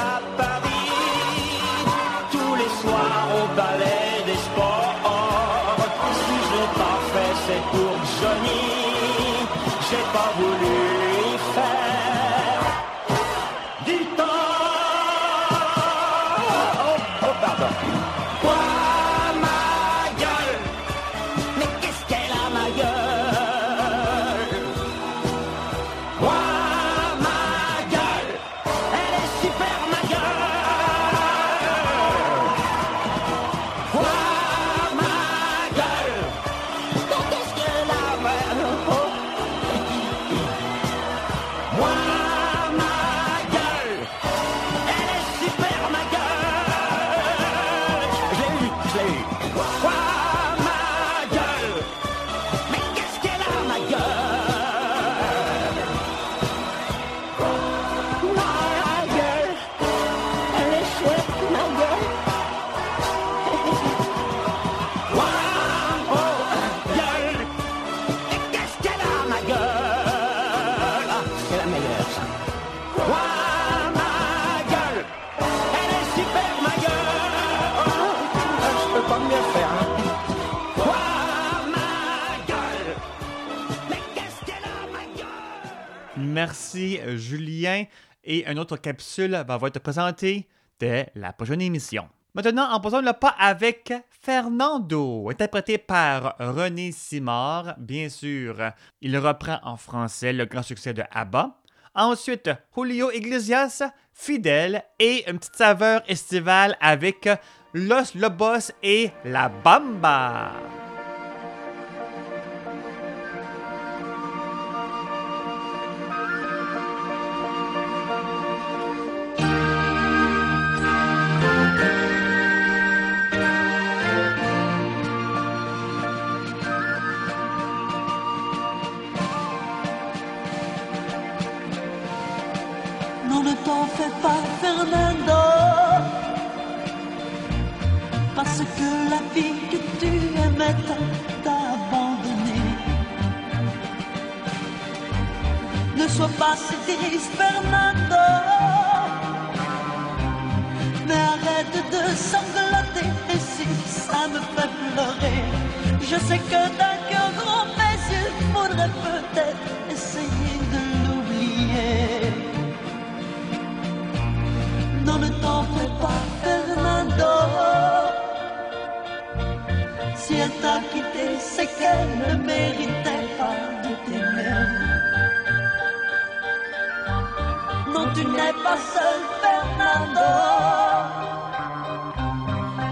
Merci, Julien. Et une autre capsule va vous être présentée dès la prochaine émission. Maintenant, en posant le pas avec Fernando, interprété par René Simard, bien sûr. Il reprend en français le grand succès de ABBA. Ensuite, Julio Iglesias, Fidèle et une petite saveur estivale avec Los Lobos et La Bamba. T'en fais pas, Fernando. Parce que la vie que tu aimais t'a- t'a abandonné. Ne sois pas si triste, Fernando. Mais arrête de sangloter. Et si ça me fait pleurer, je sais que d'un cœur grand, mais il faudrait peut-être essayer de l'oublier. Non, ne t'en fais pas, Fernando. Si elle t'a quitté, c'est qu'elle ne méritait pas de t'aimer. Non, tu n'es pas seul, Fernando.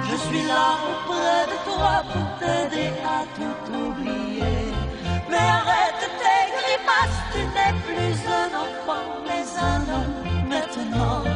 Je suis là auprès de toi pour t'aider à tout oublier. Mais arrête tes grimaces, tu n'es plus un enfant, mais un homme maintenant.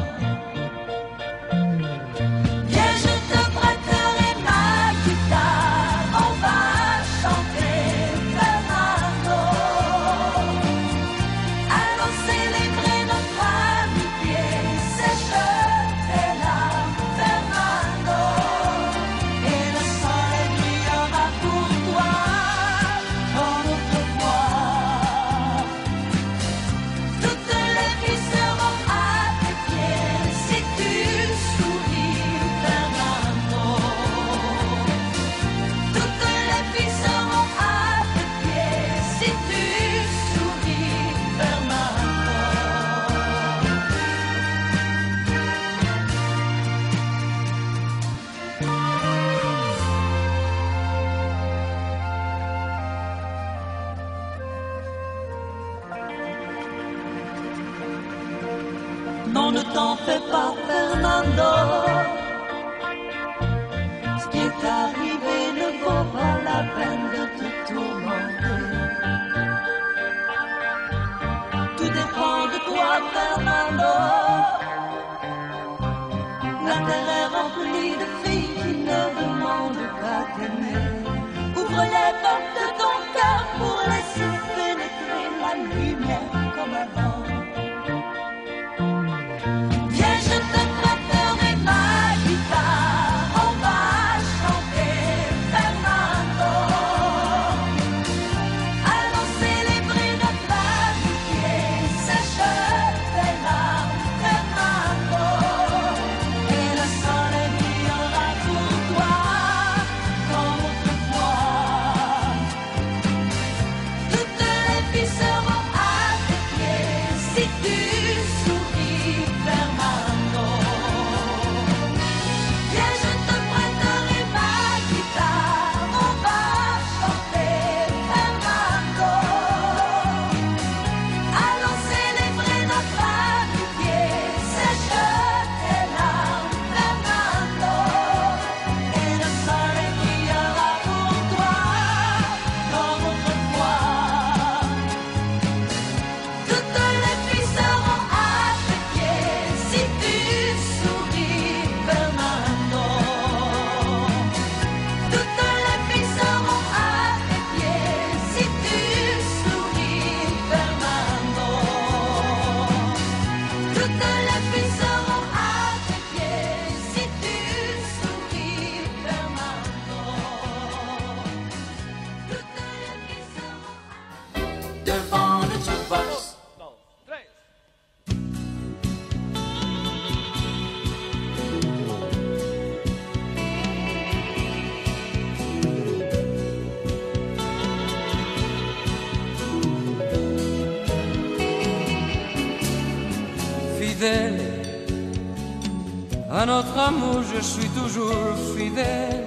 Je suis toujours fidèle.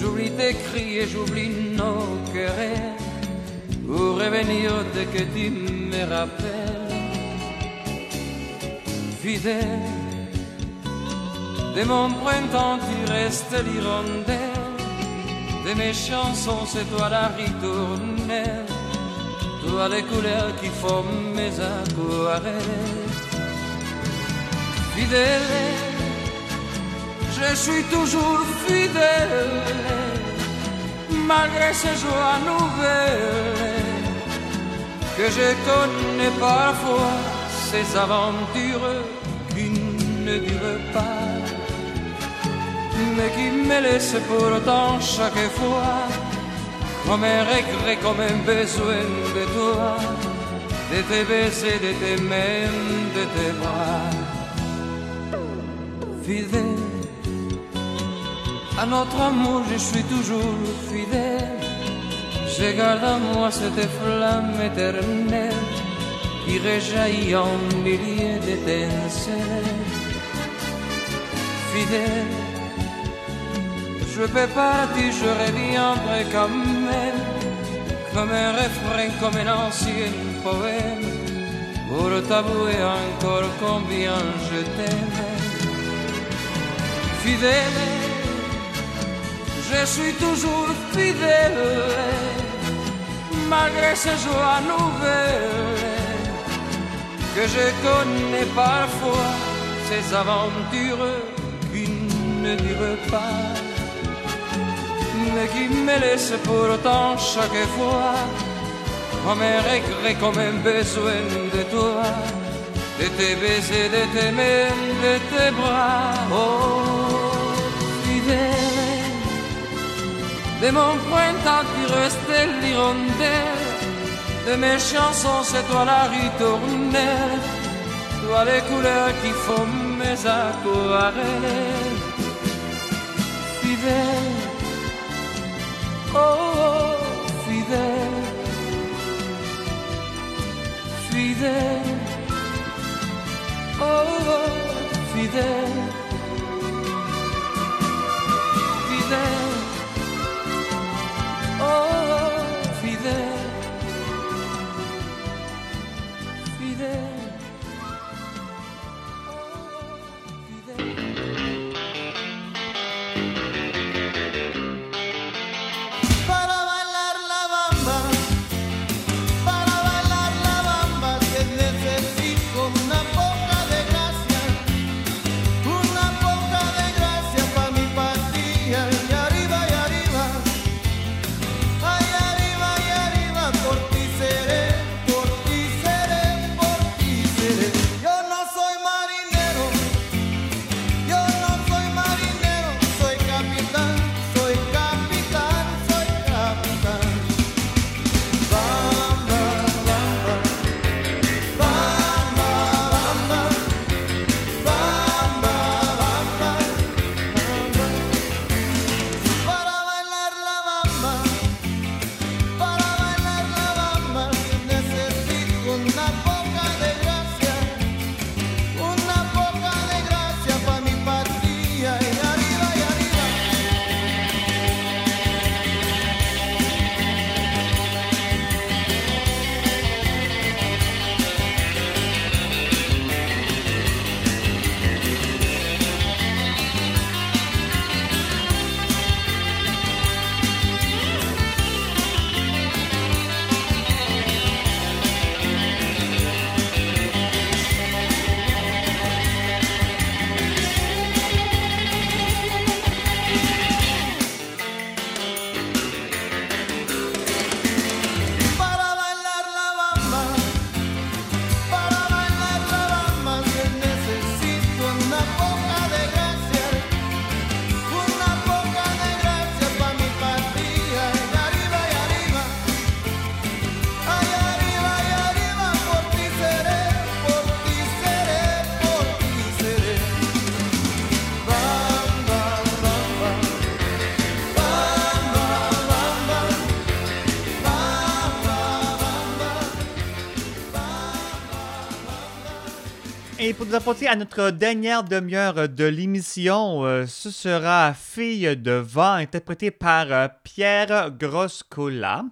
J'oublie tes cris et j'oublie nos querelles. Pour revenir dès que tu me rappelles. Fidèle, de mon printemps, tu restes l'hirondelle. De mes chansons, c'est toi la ritournelle. Toi les couleurs qui font mes aquarelles. Fidèle, je suis toujours fidèle, malgré ces joies nouvelles que je connais parfois, ces aventures qui ne durent pas, mais qui me laissent pourtant chaque fois comme un regret, comme un besoin de toi, de tes baisers, de tes mains, de tes bras. Fidèle à notre amour, je suis toujours fidèle. Je garde en moi cette flamme éternelle qui réjaillit en milliers d'étincelles. Fidèle, je peux partir, je reviendrai quand même, comme un refrain, comme un ancien poème, pour t'avouer encore combien je t'aime. Fidèle, je suis toujours fidèle, malgré ces joies nouvelles que je connais parfois, ces aventures qui ne durent pas, mais qui me laissent pourtant chaque fois comme un regret, comme un besoin de toi, de tes baisers, de tes mains, de tes bras. Oh, fidèle, de mon printemps tu restais l'hirondelle, de mes chansons c'est toi la ritournelle, toi les couleurs qui font mes aquarelles. Fidèle, oh, oh fidèle, fidèle, oh, oh fidèle, fidèle. Oh, will not à notre dernière demi-heure de l'émission. Euh, ce sera Fille de vent, interprétée par euh, Pierre Groscola.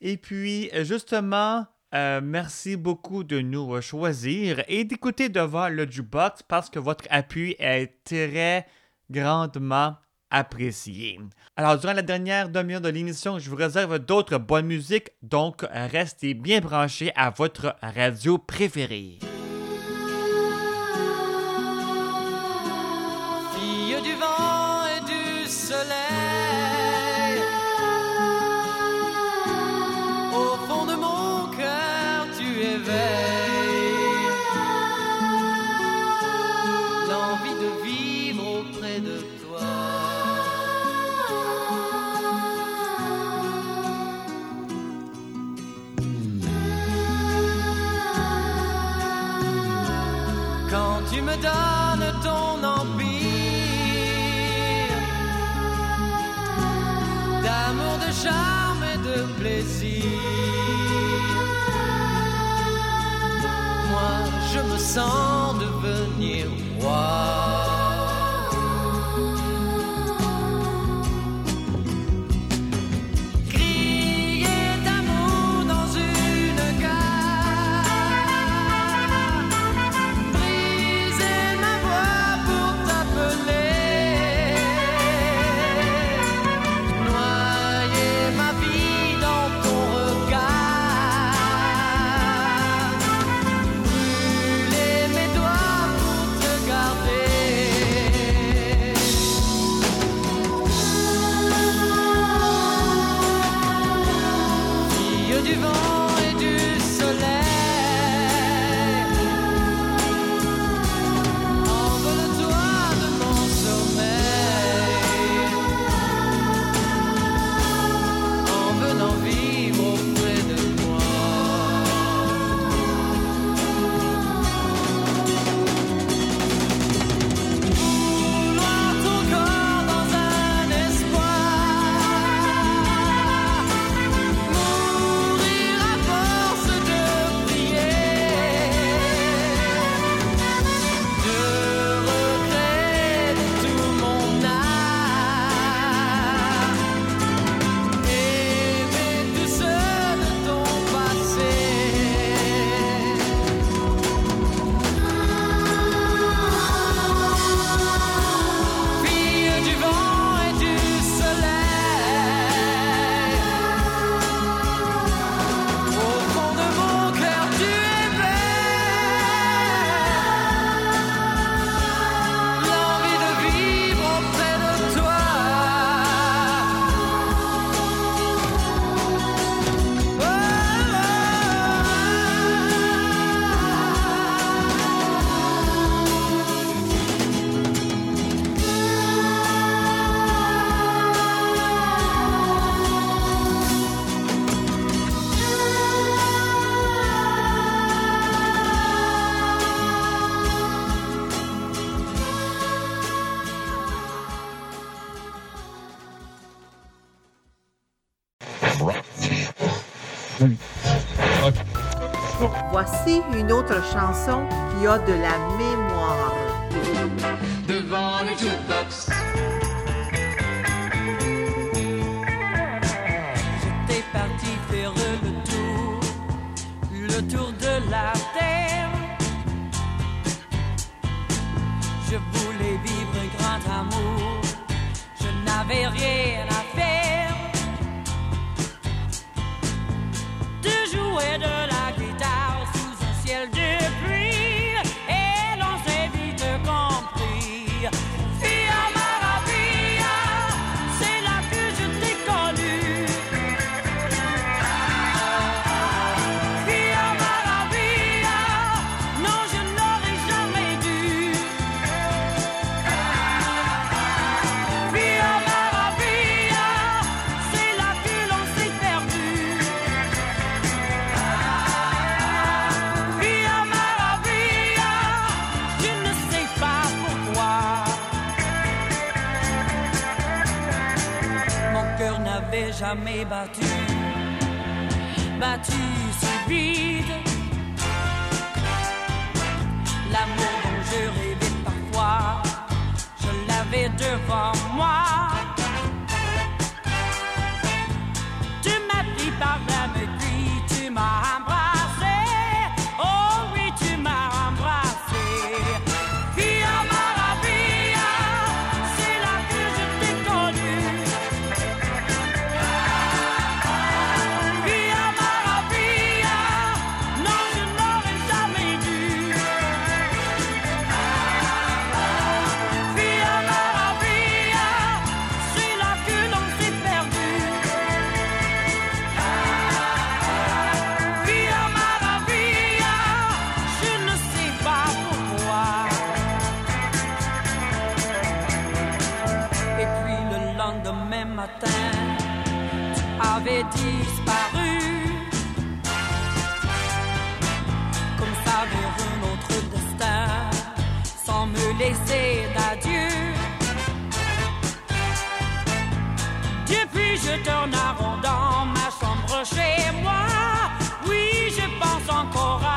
Et puis, justement, euh, merci beaucoup de nous choisir et d'écouter devant le jukebox parce que votre appui est très grandement apprécié. Alors, durant la dernière demi-heure de l'émission, je vous réserve d'autres bonnes musiques, donc restez bien branchés à votre radio préférée. me donnes ton empire d'amour, de charme et de plaisir. Moi, je me sens devenir roi. une autre chanson qui a de la mémoire. me laisser d'adieu. Depuis, je tourne à rond dans ma chambre chez moi. Oui, je pense encore à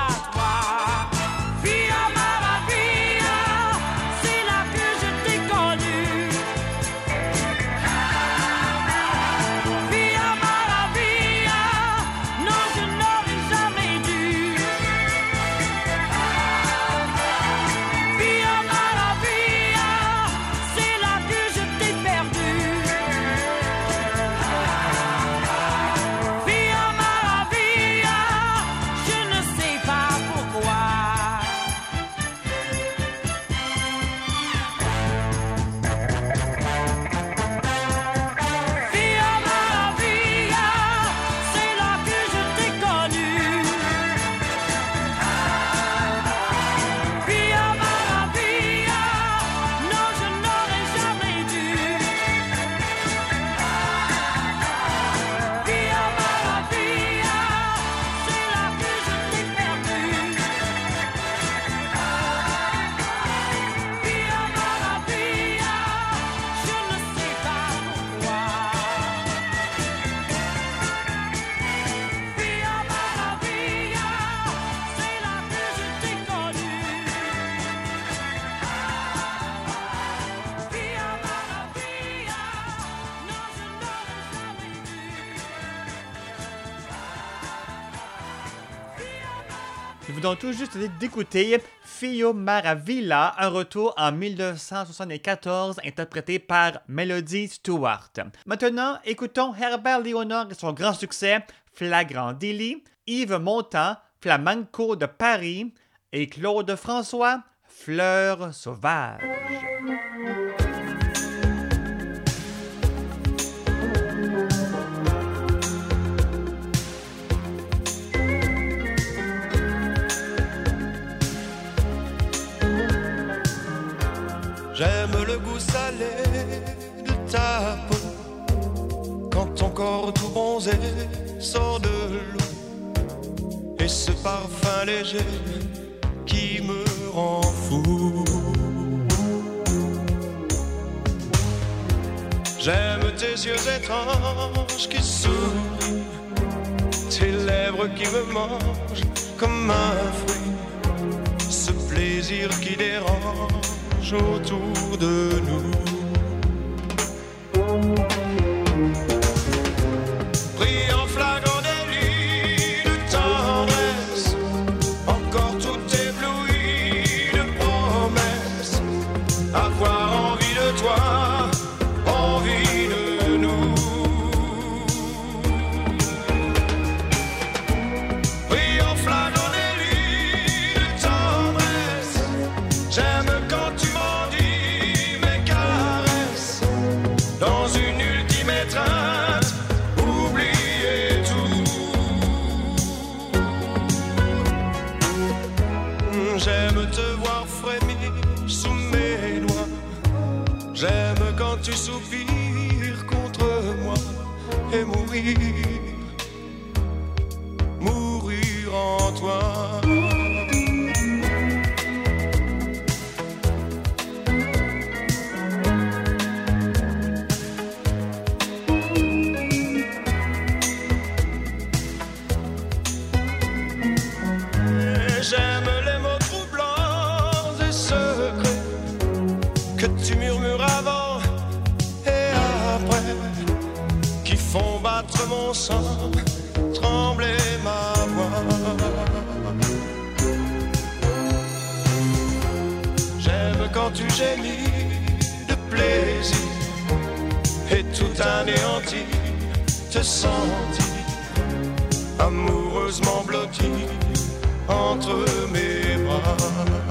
tout juste d'écouter Fio Maravilla, un retour en 1974 interprété par Melody Stewart. Maintenant, écoutons Herbert Léonard et son grand succès Flagrant Dilly, Yves Montand, Flamenco de Paris et Claude François, Fleurs sauvages. Ton corps tout bronzé sort de l'eau et ce parfum léger qui me rend fou. J'aime tes yeux étranges qui sourient, tes lèvres qui me mangent comme un fruit, ce plaisir qui dérange autour de nous. J'aime les mots troublants et secrets que tu murmures avant et après qui font battre mon sang. Gémis de plaisir et tout anéanti, te sentis amoureusement blotti entre mes bras.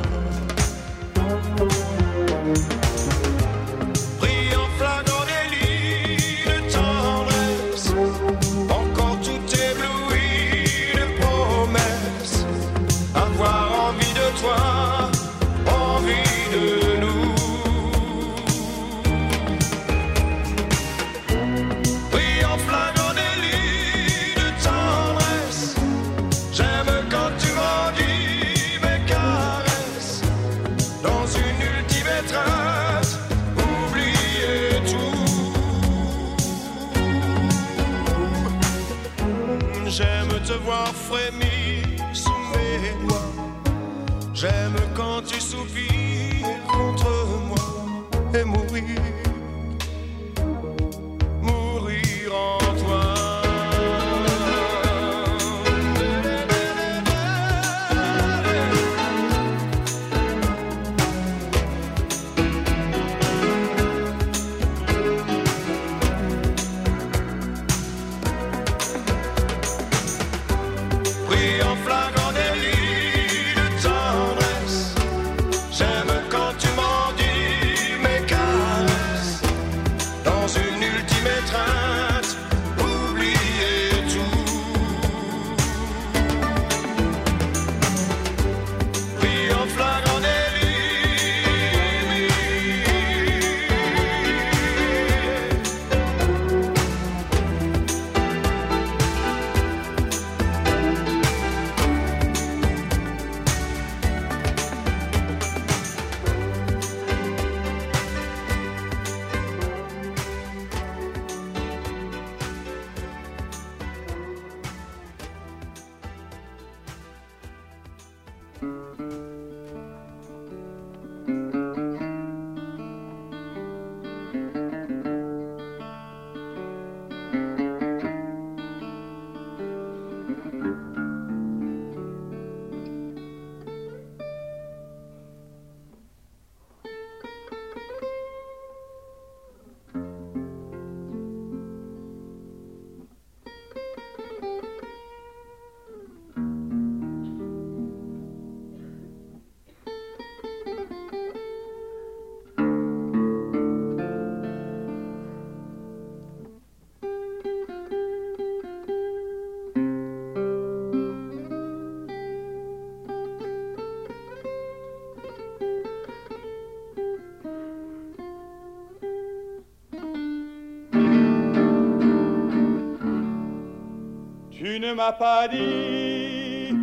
Tu ne m'as pas dit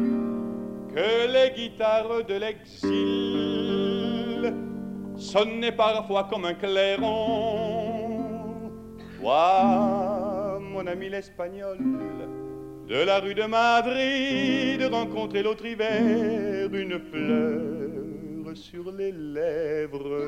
que les guitares de l'exil sonnaient parfois comme un clairon. Toi, mon ami l'espagnol, de la rue de Madrid, rencontrer l'autre hiver une fleur sur les lèvres.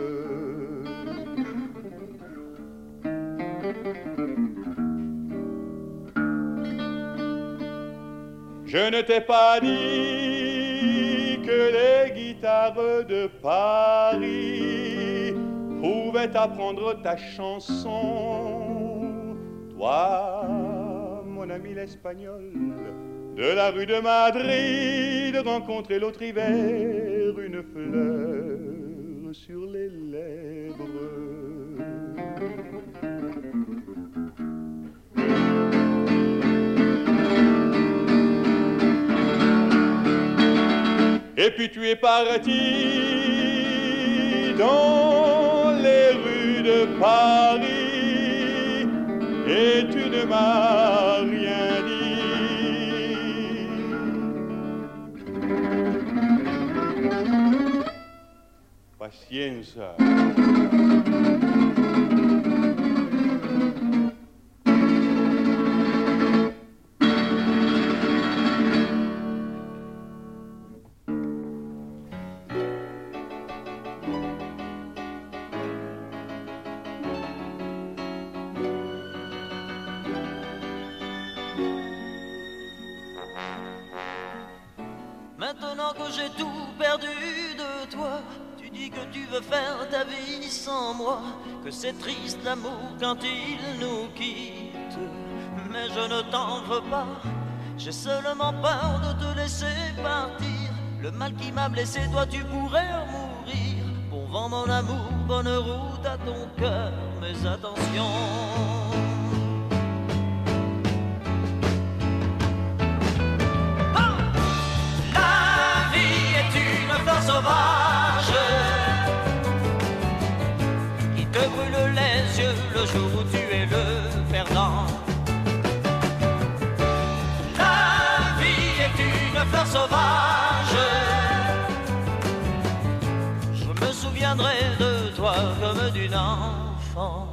Je ne t'ai pas dit que les guitares de Paris pouvaient apprendre ta chanson. Toi, mon ami l'espagnol, de la rue de Madrid, rencontrer l'autre hiver une fleur sur les lèvres. Et puis tu es parti dans les rues de Paris et tu ne m'as rien dit. Paciencia. De toi. Tu dis que tu veux faire ta vie sans moi, que c'est triste l'amour quand il nous quitte. Mais je ne t'en veux pas, j'ai seulement peur de te laisser partir. Le mal qui m'a blessé, toi tu pourrais mourir. Bon vent mon amour, bonne route à ton cœur, mais attention. Sauvage qui te brûle les yeux le jour où tu es le perdant. La vie est une fleur sauvage. Je me souviendrai de toi comme d'une enfant.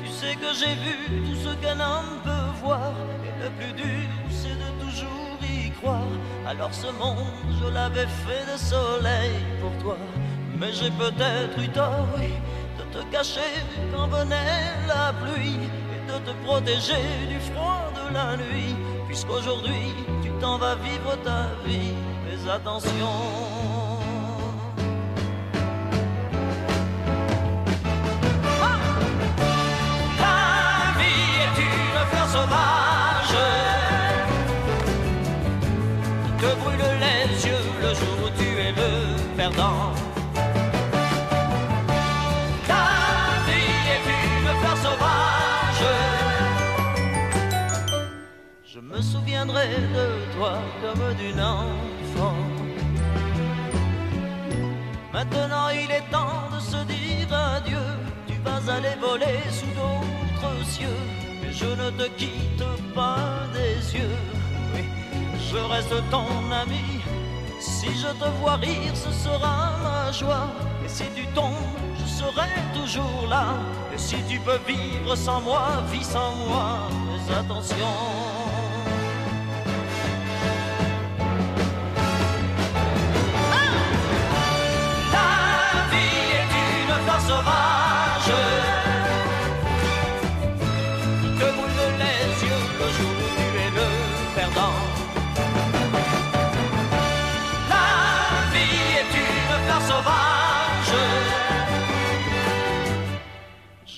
Tu sais que j'ai vu tout ce qu'un homme peut voir. Et le plus dur, Alors ce monde, je l'avais fait de soleil pour toi. Mais j'ai peut-être eu tort, oui, de te cacher quand venait la pluie. Et de te protéger du froid de la nuit. Puisqu'aujourd'hui, tu t'en vas vivre ta vie. Mais attention. Perdant. La vie est une fleur sauvage. Je me souviendrai de toi comme d'une enfant. Maintenant il est temps de se dire adieu. Tu vas aller voler sous d'autres cieux. Mais je ne te quitte pas des yeux. Oui, je reste ton ami. Si je te vois rire, ce sera ma joie. Et si tu tombes, je serai toujours là. Et si tu peux vivre sans moi, vis sans moi. Mais attention.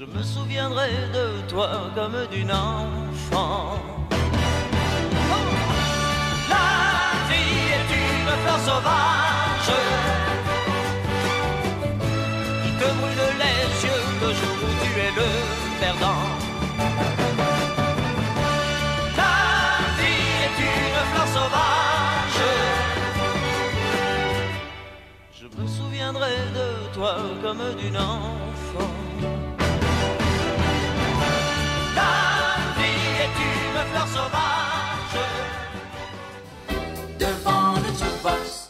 Je me souviendrai de toi comme d'une enfant. La vie est une fleur sauvage qui te brûle les yeux le jour où tu es le perdant. La vie est une fleur sauvage. Je me souviendrai de toi comme d'une enfant.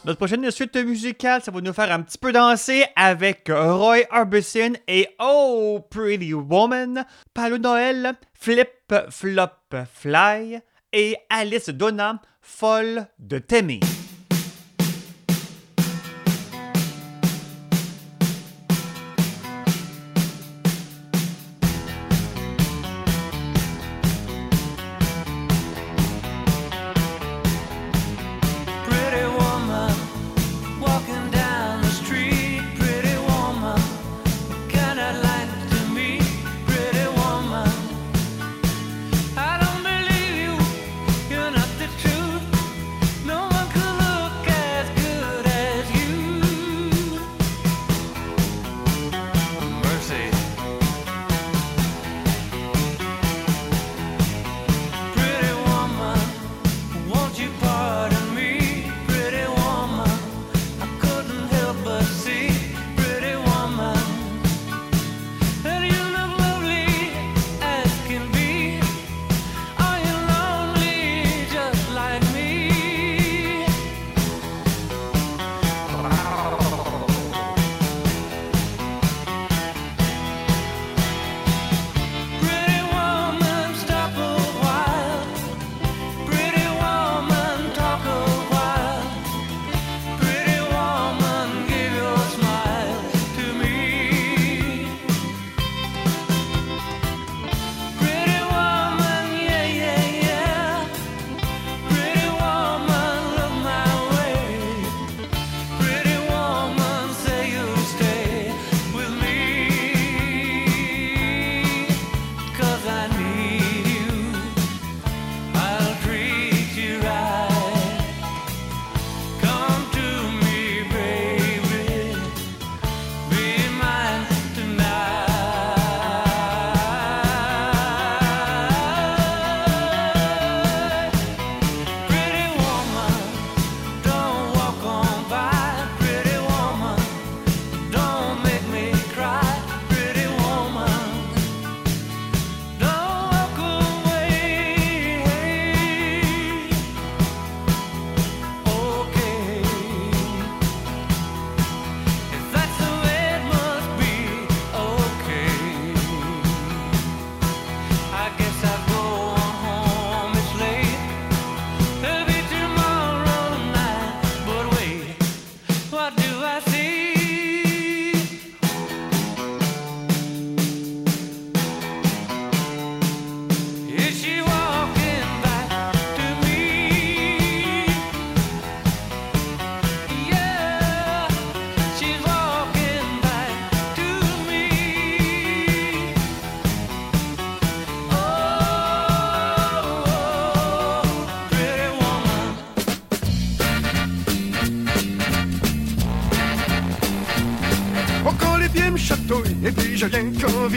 Notre prochaine suite musicale, ça va nous faire un petit peu danser avec Roy Orbison et Oh Pretty Woman, Palo Noël, Flip Flop Fly et Alice Donna, folle de t'aimer.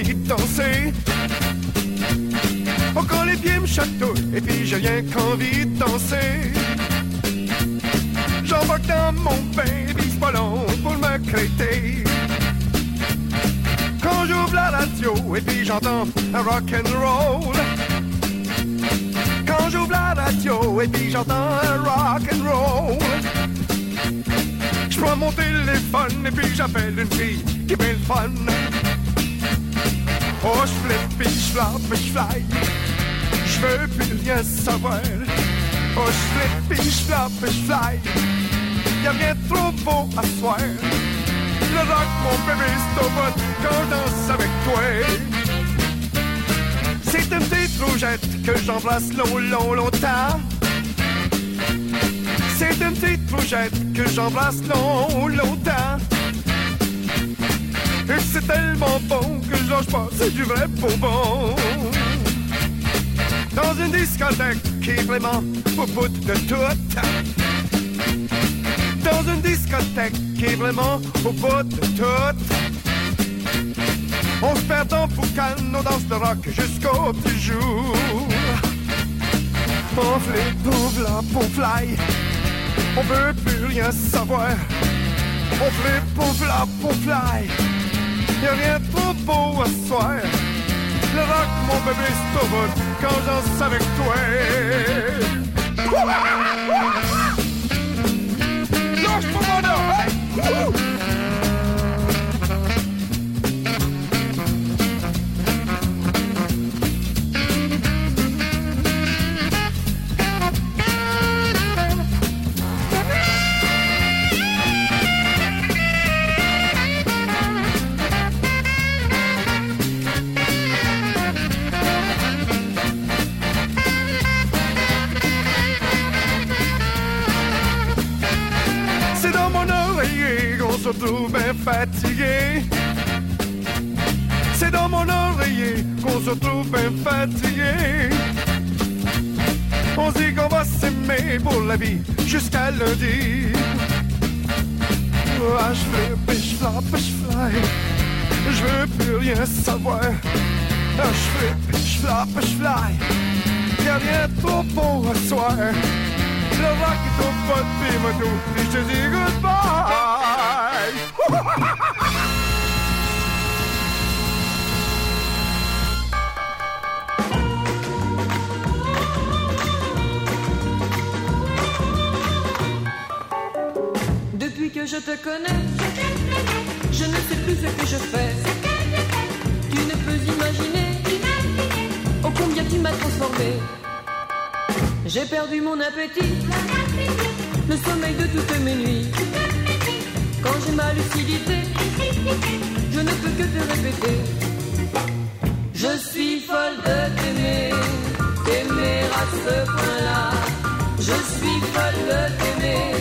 De danser. Oh, quand les pieds me chatouillent, et puis j'ai rien qu'envie de danser. J'embarque dans mon baby, c'est pas long pour me crêter. Quand j'ouvre la radio, et puis j'entends un rock and roll. Quand j'ouvre la radio, et puis j'entends un rock and roll. Je prends mon téléphone, et puis j'appelle une fille qui bien le fun. Puis je fly. Je veux plus rien savoir. Oh, je flippe, flappe, puis je fly. Y'a rien de trop beau à soir. Le rock, mon bébé, c'est au bout quand danse avec toi. C'est une petite rougette que j'embrasse long, long, longtemps. C'est une petite rougette que j'embrasse long, longtemps. Et c'est tellement bon c'est du vrai bonbon. Dans une discothèque qui est vraiment au bout de tout. Dans une discothèque qui est vraiment au bout de tout. On se perd en boucan, on danse le rock jusqu'au petit jour. On flip, on flop, on fly, on veut plus rien savoir. On flip, on flop, on fly, rien beau à soir. Le rock, mon bébé, c'est quand je danse avec toi. On dit qu'on va s'aimer pour la vie jusqu'à lundi. Ah, je et je je fly. Je veux plus rien savoir. Ah, je et je fly. Y'a rien trop beau à soir. Le rock est au bout de moto et je te dis goodbye. Depuis que je te connais, je ne sais plus ce que je fais. Tu ne peux imaginer oh combien tu m'as transformé. J'ai perdu mon appétit, le sommeil de toutes mes nuits. Quand j'ai ma lucidité, je ne peux que te répéter. Je suis folle de t'aimer, t'aimer à ce point-là. Je suis folle de t'aimer,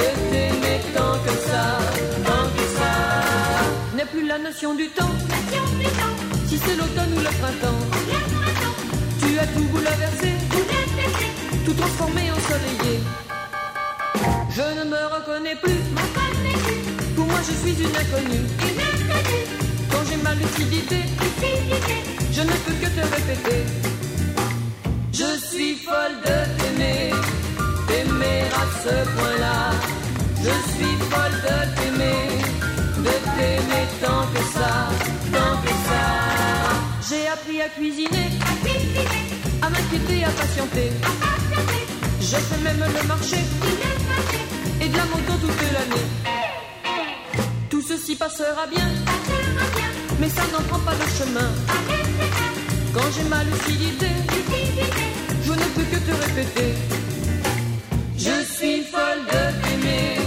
de t'aimer tant que ça, tant que ça. N'est plus la notion du temps, si c'est l'automne ou le printemps. Tu as tout bouleversé, tout transformé, ensoleillé. Je ne me reconnais plus, pour moi je suis une inconnue. Quand j'ai ma lucidité, je ne peux que te répéter. Je suis folle de t'aimer, t'aimer à ce point-là. Je suis folle de t'aimer, de t'aimer tant que ça, tant que ça. J'ai appris à cuisiner, à m'inquiéter, à patienter. Je fais même le marché et de la moto toute l'année. Tout ceci passera bien, mais ça n'en prend pas le chemin. Quand j'ai ma lucidité, je ne peux que te répéter. Je suis folle de t'aimer,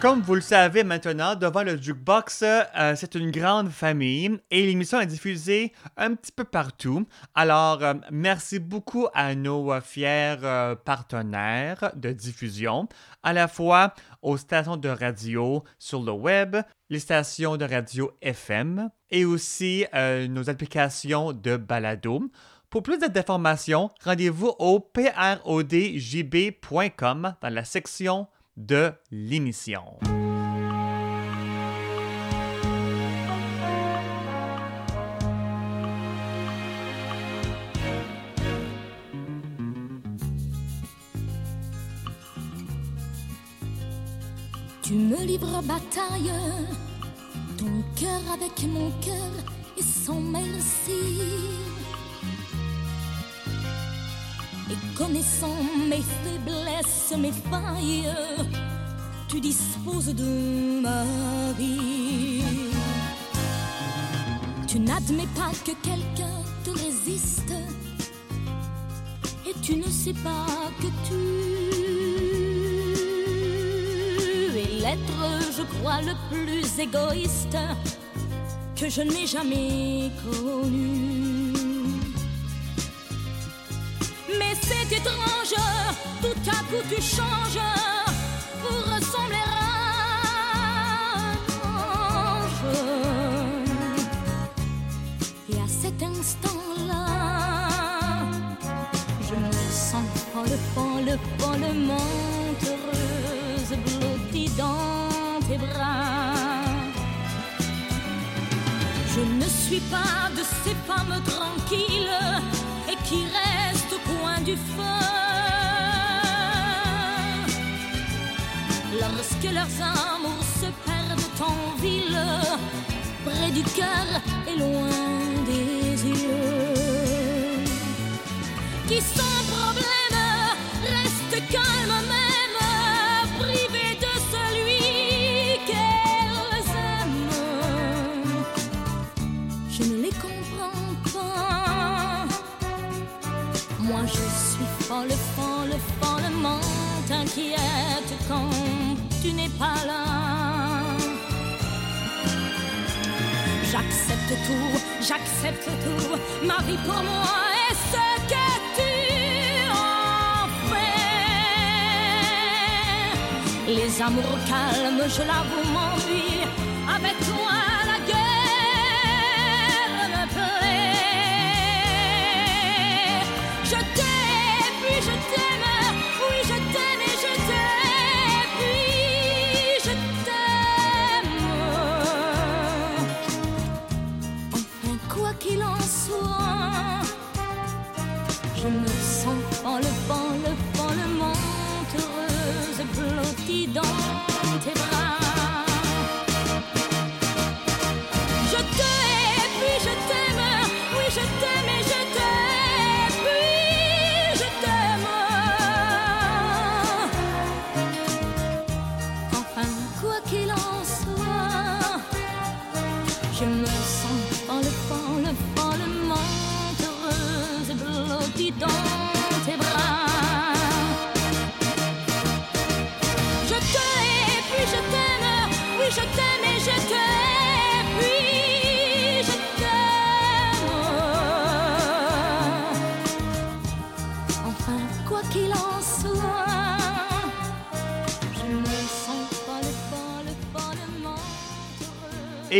Comme vous le savez maintenant, devant le jukebox, euh, c'est une grande famille et l'émission est diffusée un petit peu partout. Alors, euh, merci beaucoup à nos euh, fiers partenaires de diffusion, à la fois aux stations de radio sur le web, les stations de radio FM et aussi nos applications de balado. Pour plus d'informations, rendez-vous au prodjb.com dans la section de l'émission. Tu me livres bataille, ton cœur avec mon cœur et sans merci. Et connaissant mes faiblesses, mes failles, tu disposes de ma vie. Tu n'admets pas que quelqu'un te résiste et tu ne sais pas que tu es l'être, je crois, le plus égoïste que je n'ai jamais connu. Tout à coup tu changes pour ressembler à un ange. Et à cet instant-là, je me sens folle, folle, follement heureuse, blottie dans tes bras. Je ne suis pas de ces femmes tranquilles et qui au coin du feu. Lorsque leurs amours se perdent en ville, près du cœur et loin des yeux. Qui sans problème restent calmes suis folle, folle, follement inquiète quand tu n'es pas là. J'accepte tout, j'accepte tout. Ma vie pour moi est ce que tu en fais. Les amours calmes, je l'avoue, m'ennuient. Avec toi,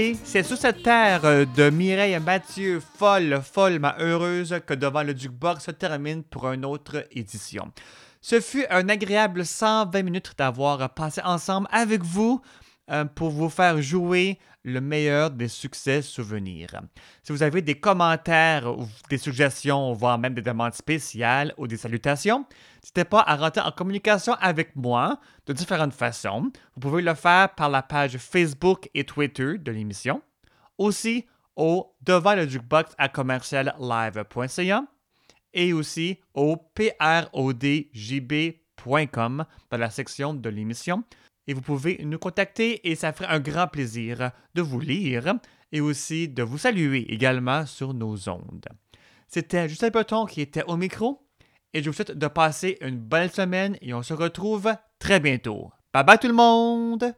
Et c'est sur cette terre euh, de Mireille Mathieu, folle, follement heureuse, que devant le jukebox se termine pour une autre édition. Ce fut un agréable 120 minutes d'avoir passé ensemble avec vous pour vous faire jouer le meilleur des succès souvenirs. Si vous avez des commentaires ou des suggestions, voire même des demandes spéciales ou des salutations, n'hésitez pas à rentrer en communication avec moi de différentes façons. Vous pouvez le faire par la page Facebook et Twitter de l'émission, aussi au devant le jukebox à commerciallive.ca et aussi au prodjb.com dans la section de l'émission. Et vous pouvez nous contacter et ça ferait un grand plaisir de vous lire et aussi de vous saluer également sur nos ondes. C'était Justin Peton qui était au micro et je vous souhaite de passer une bonne semaine et on se retrouve très bientôt. Bye bye tout le monde!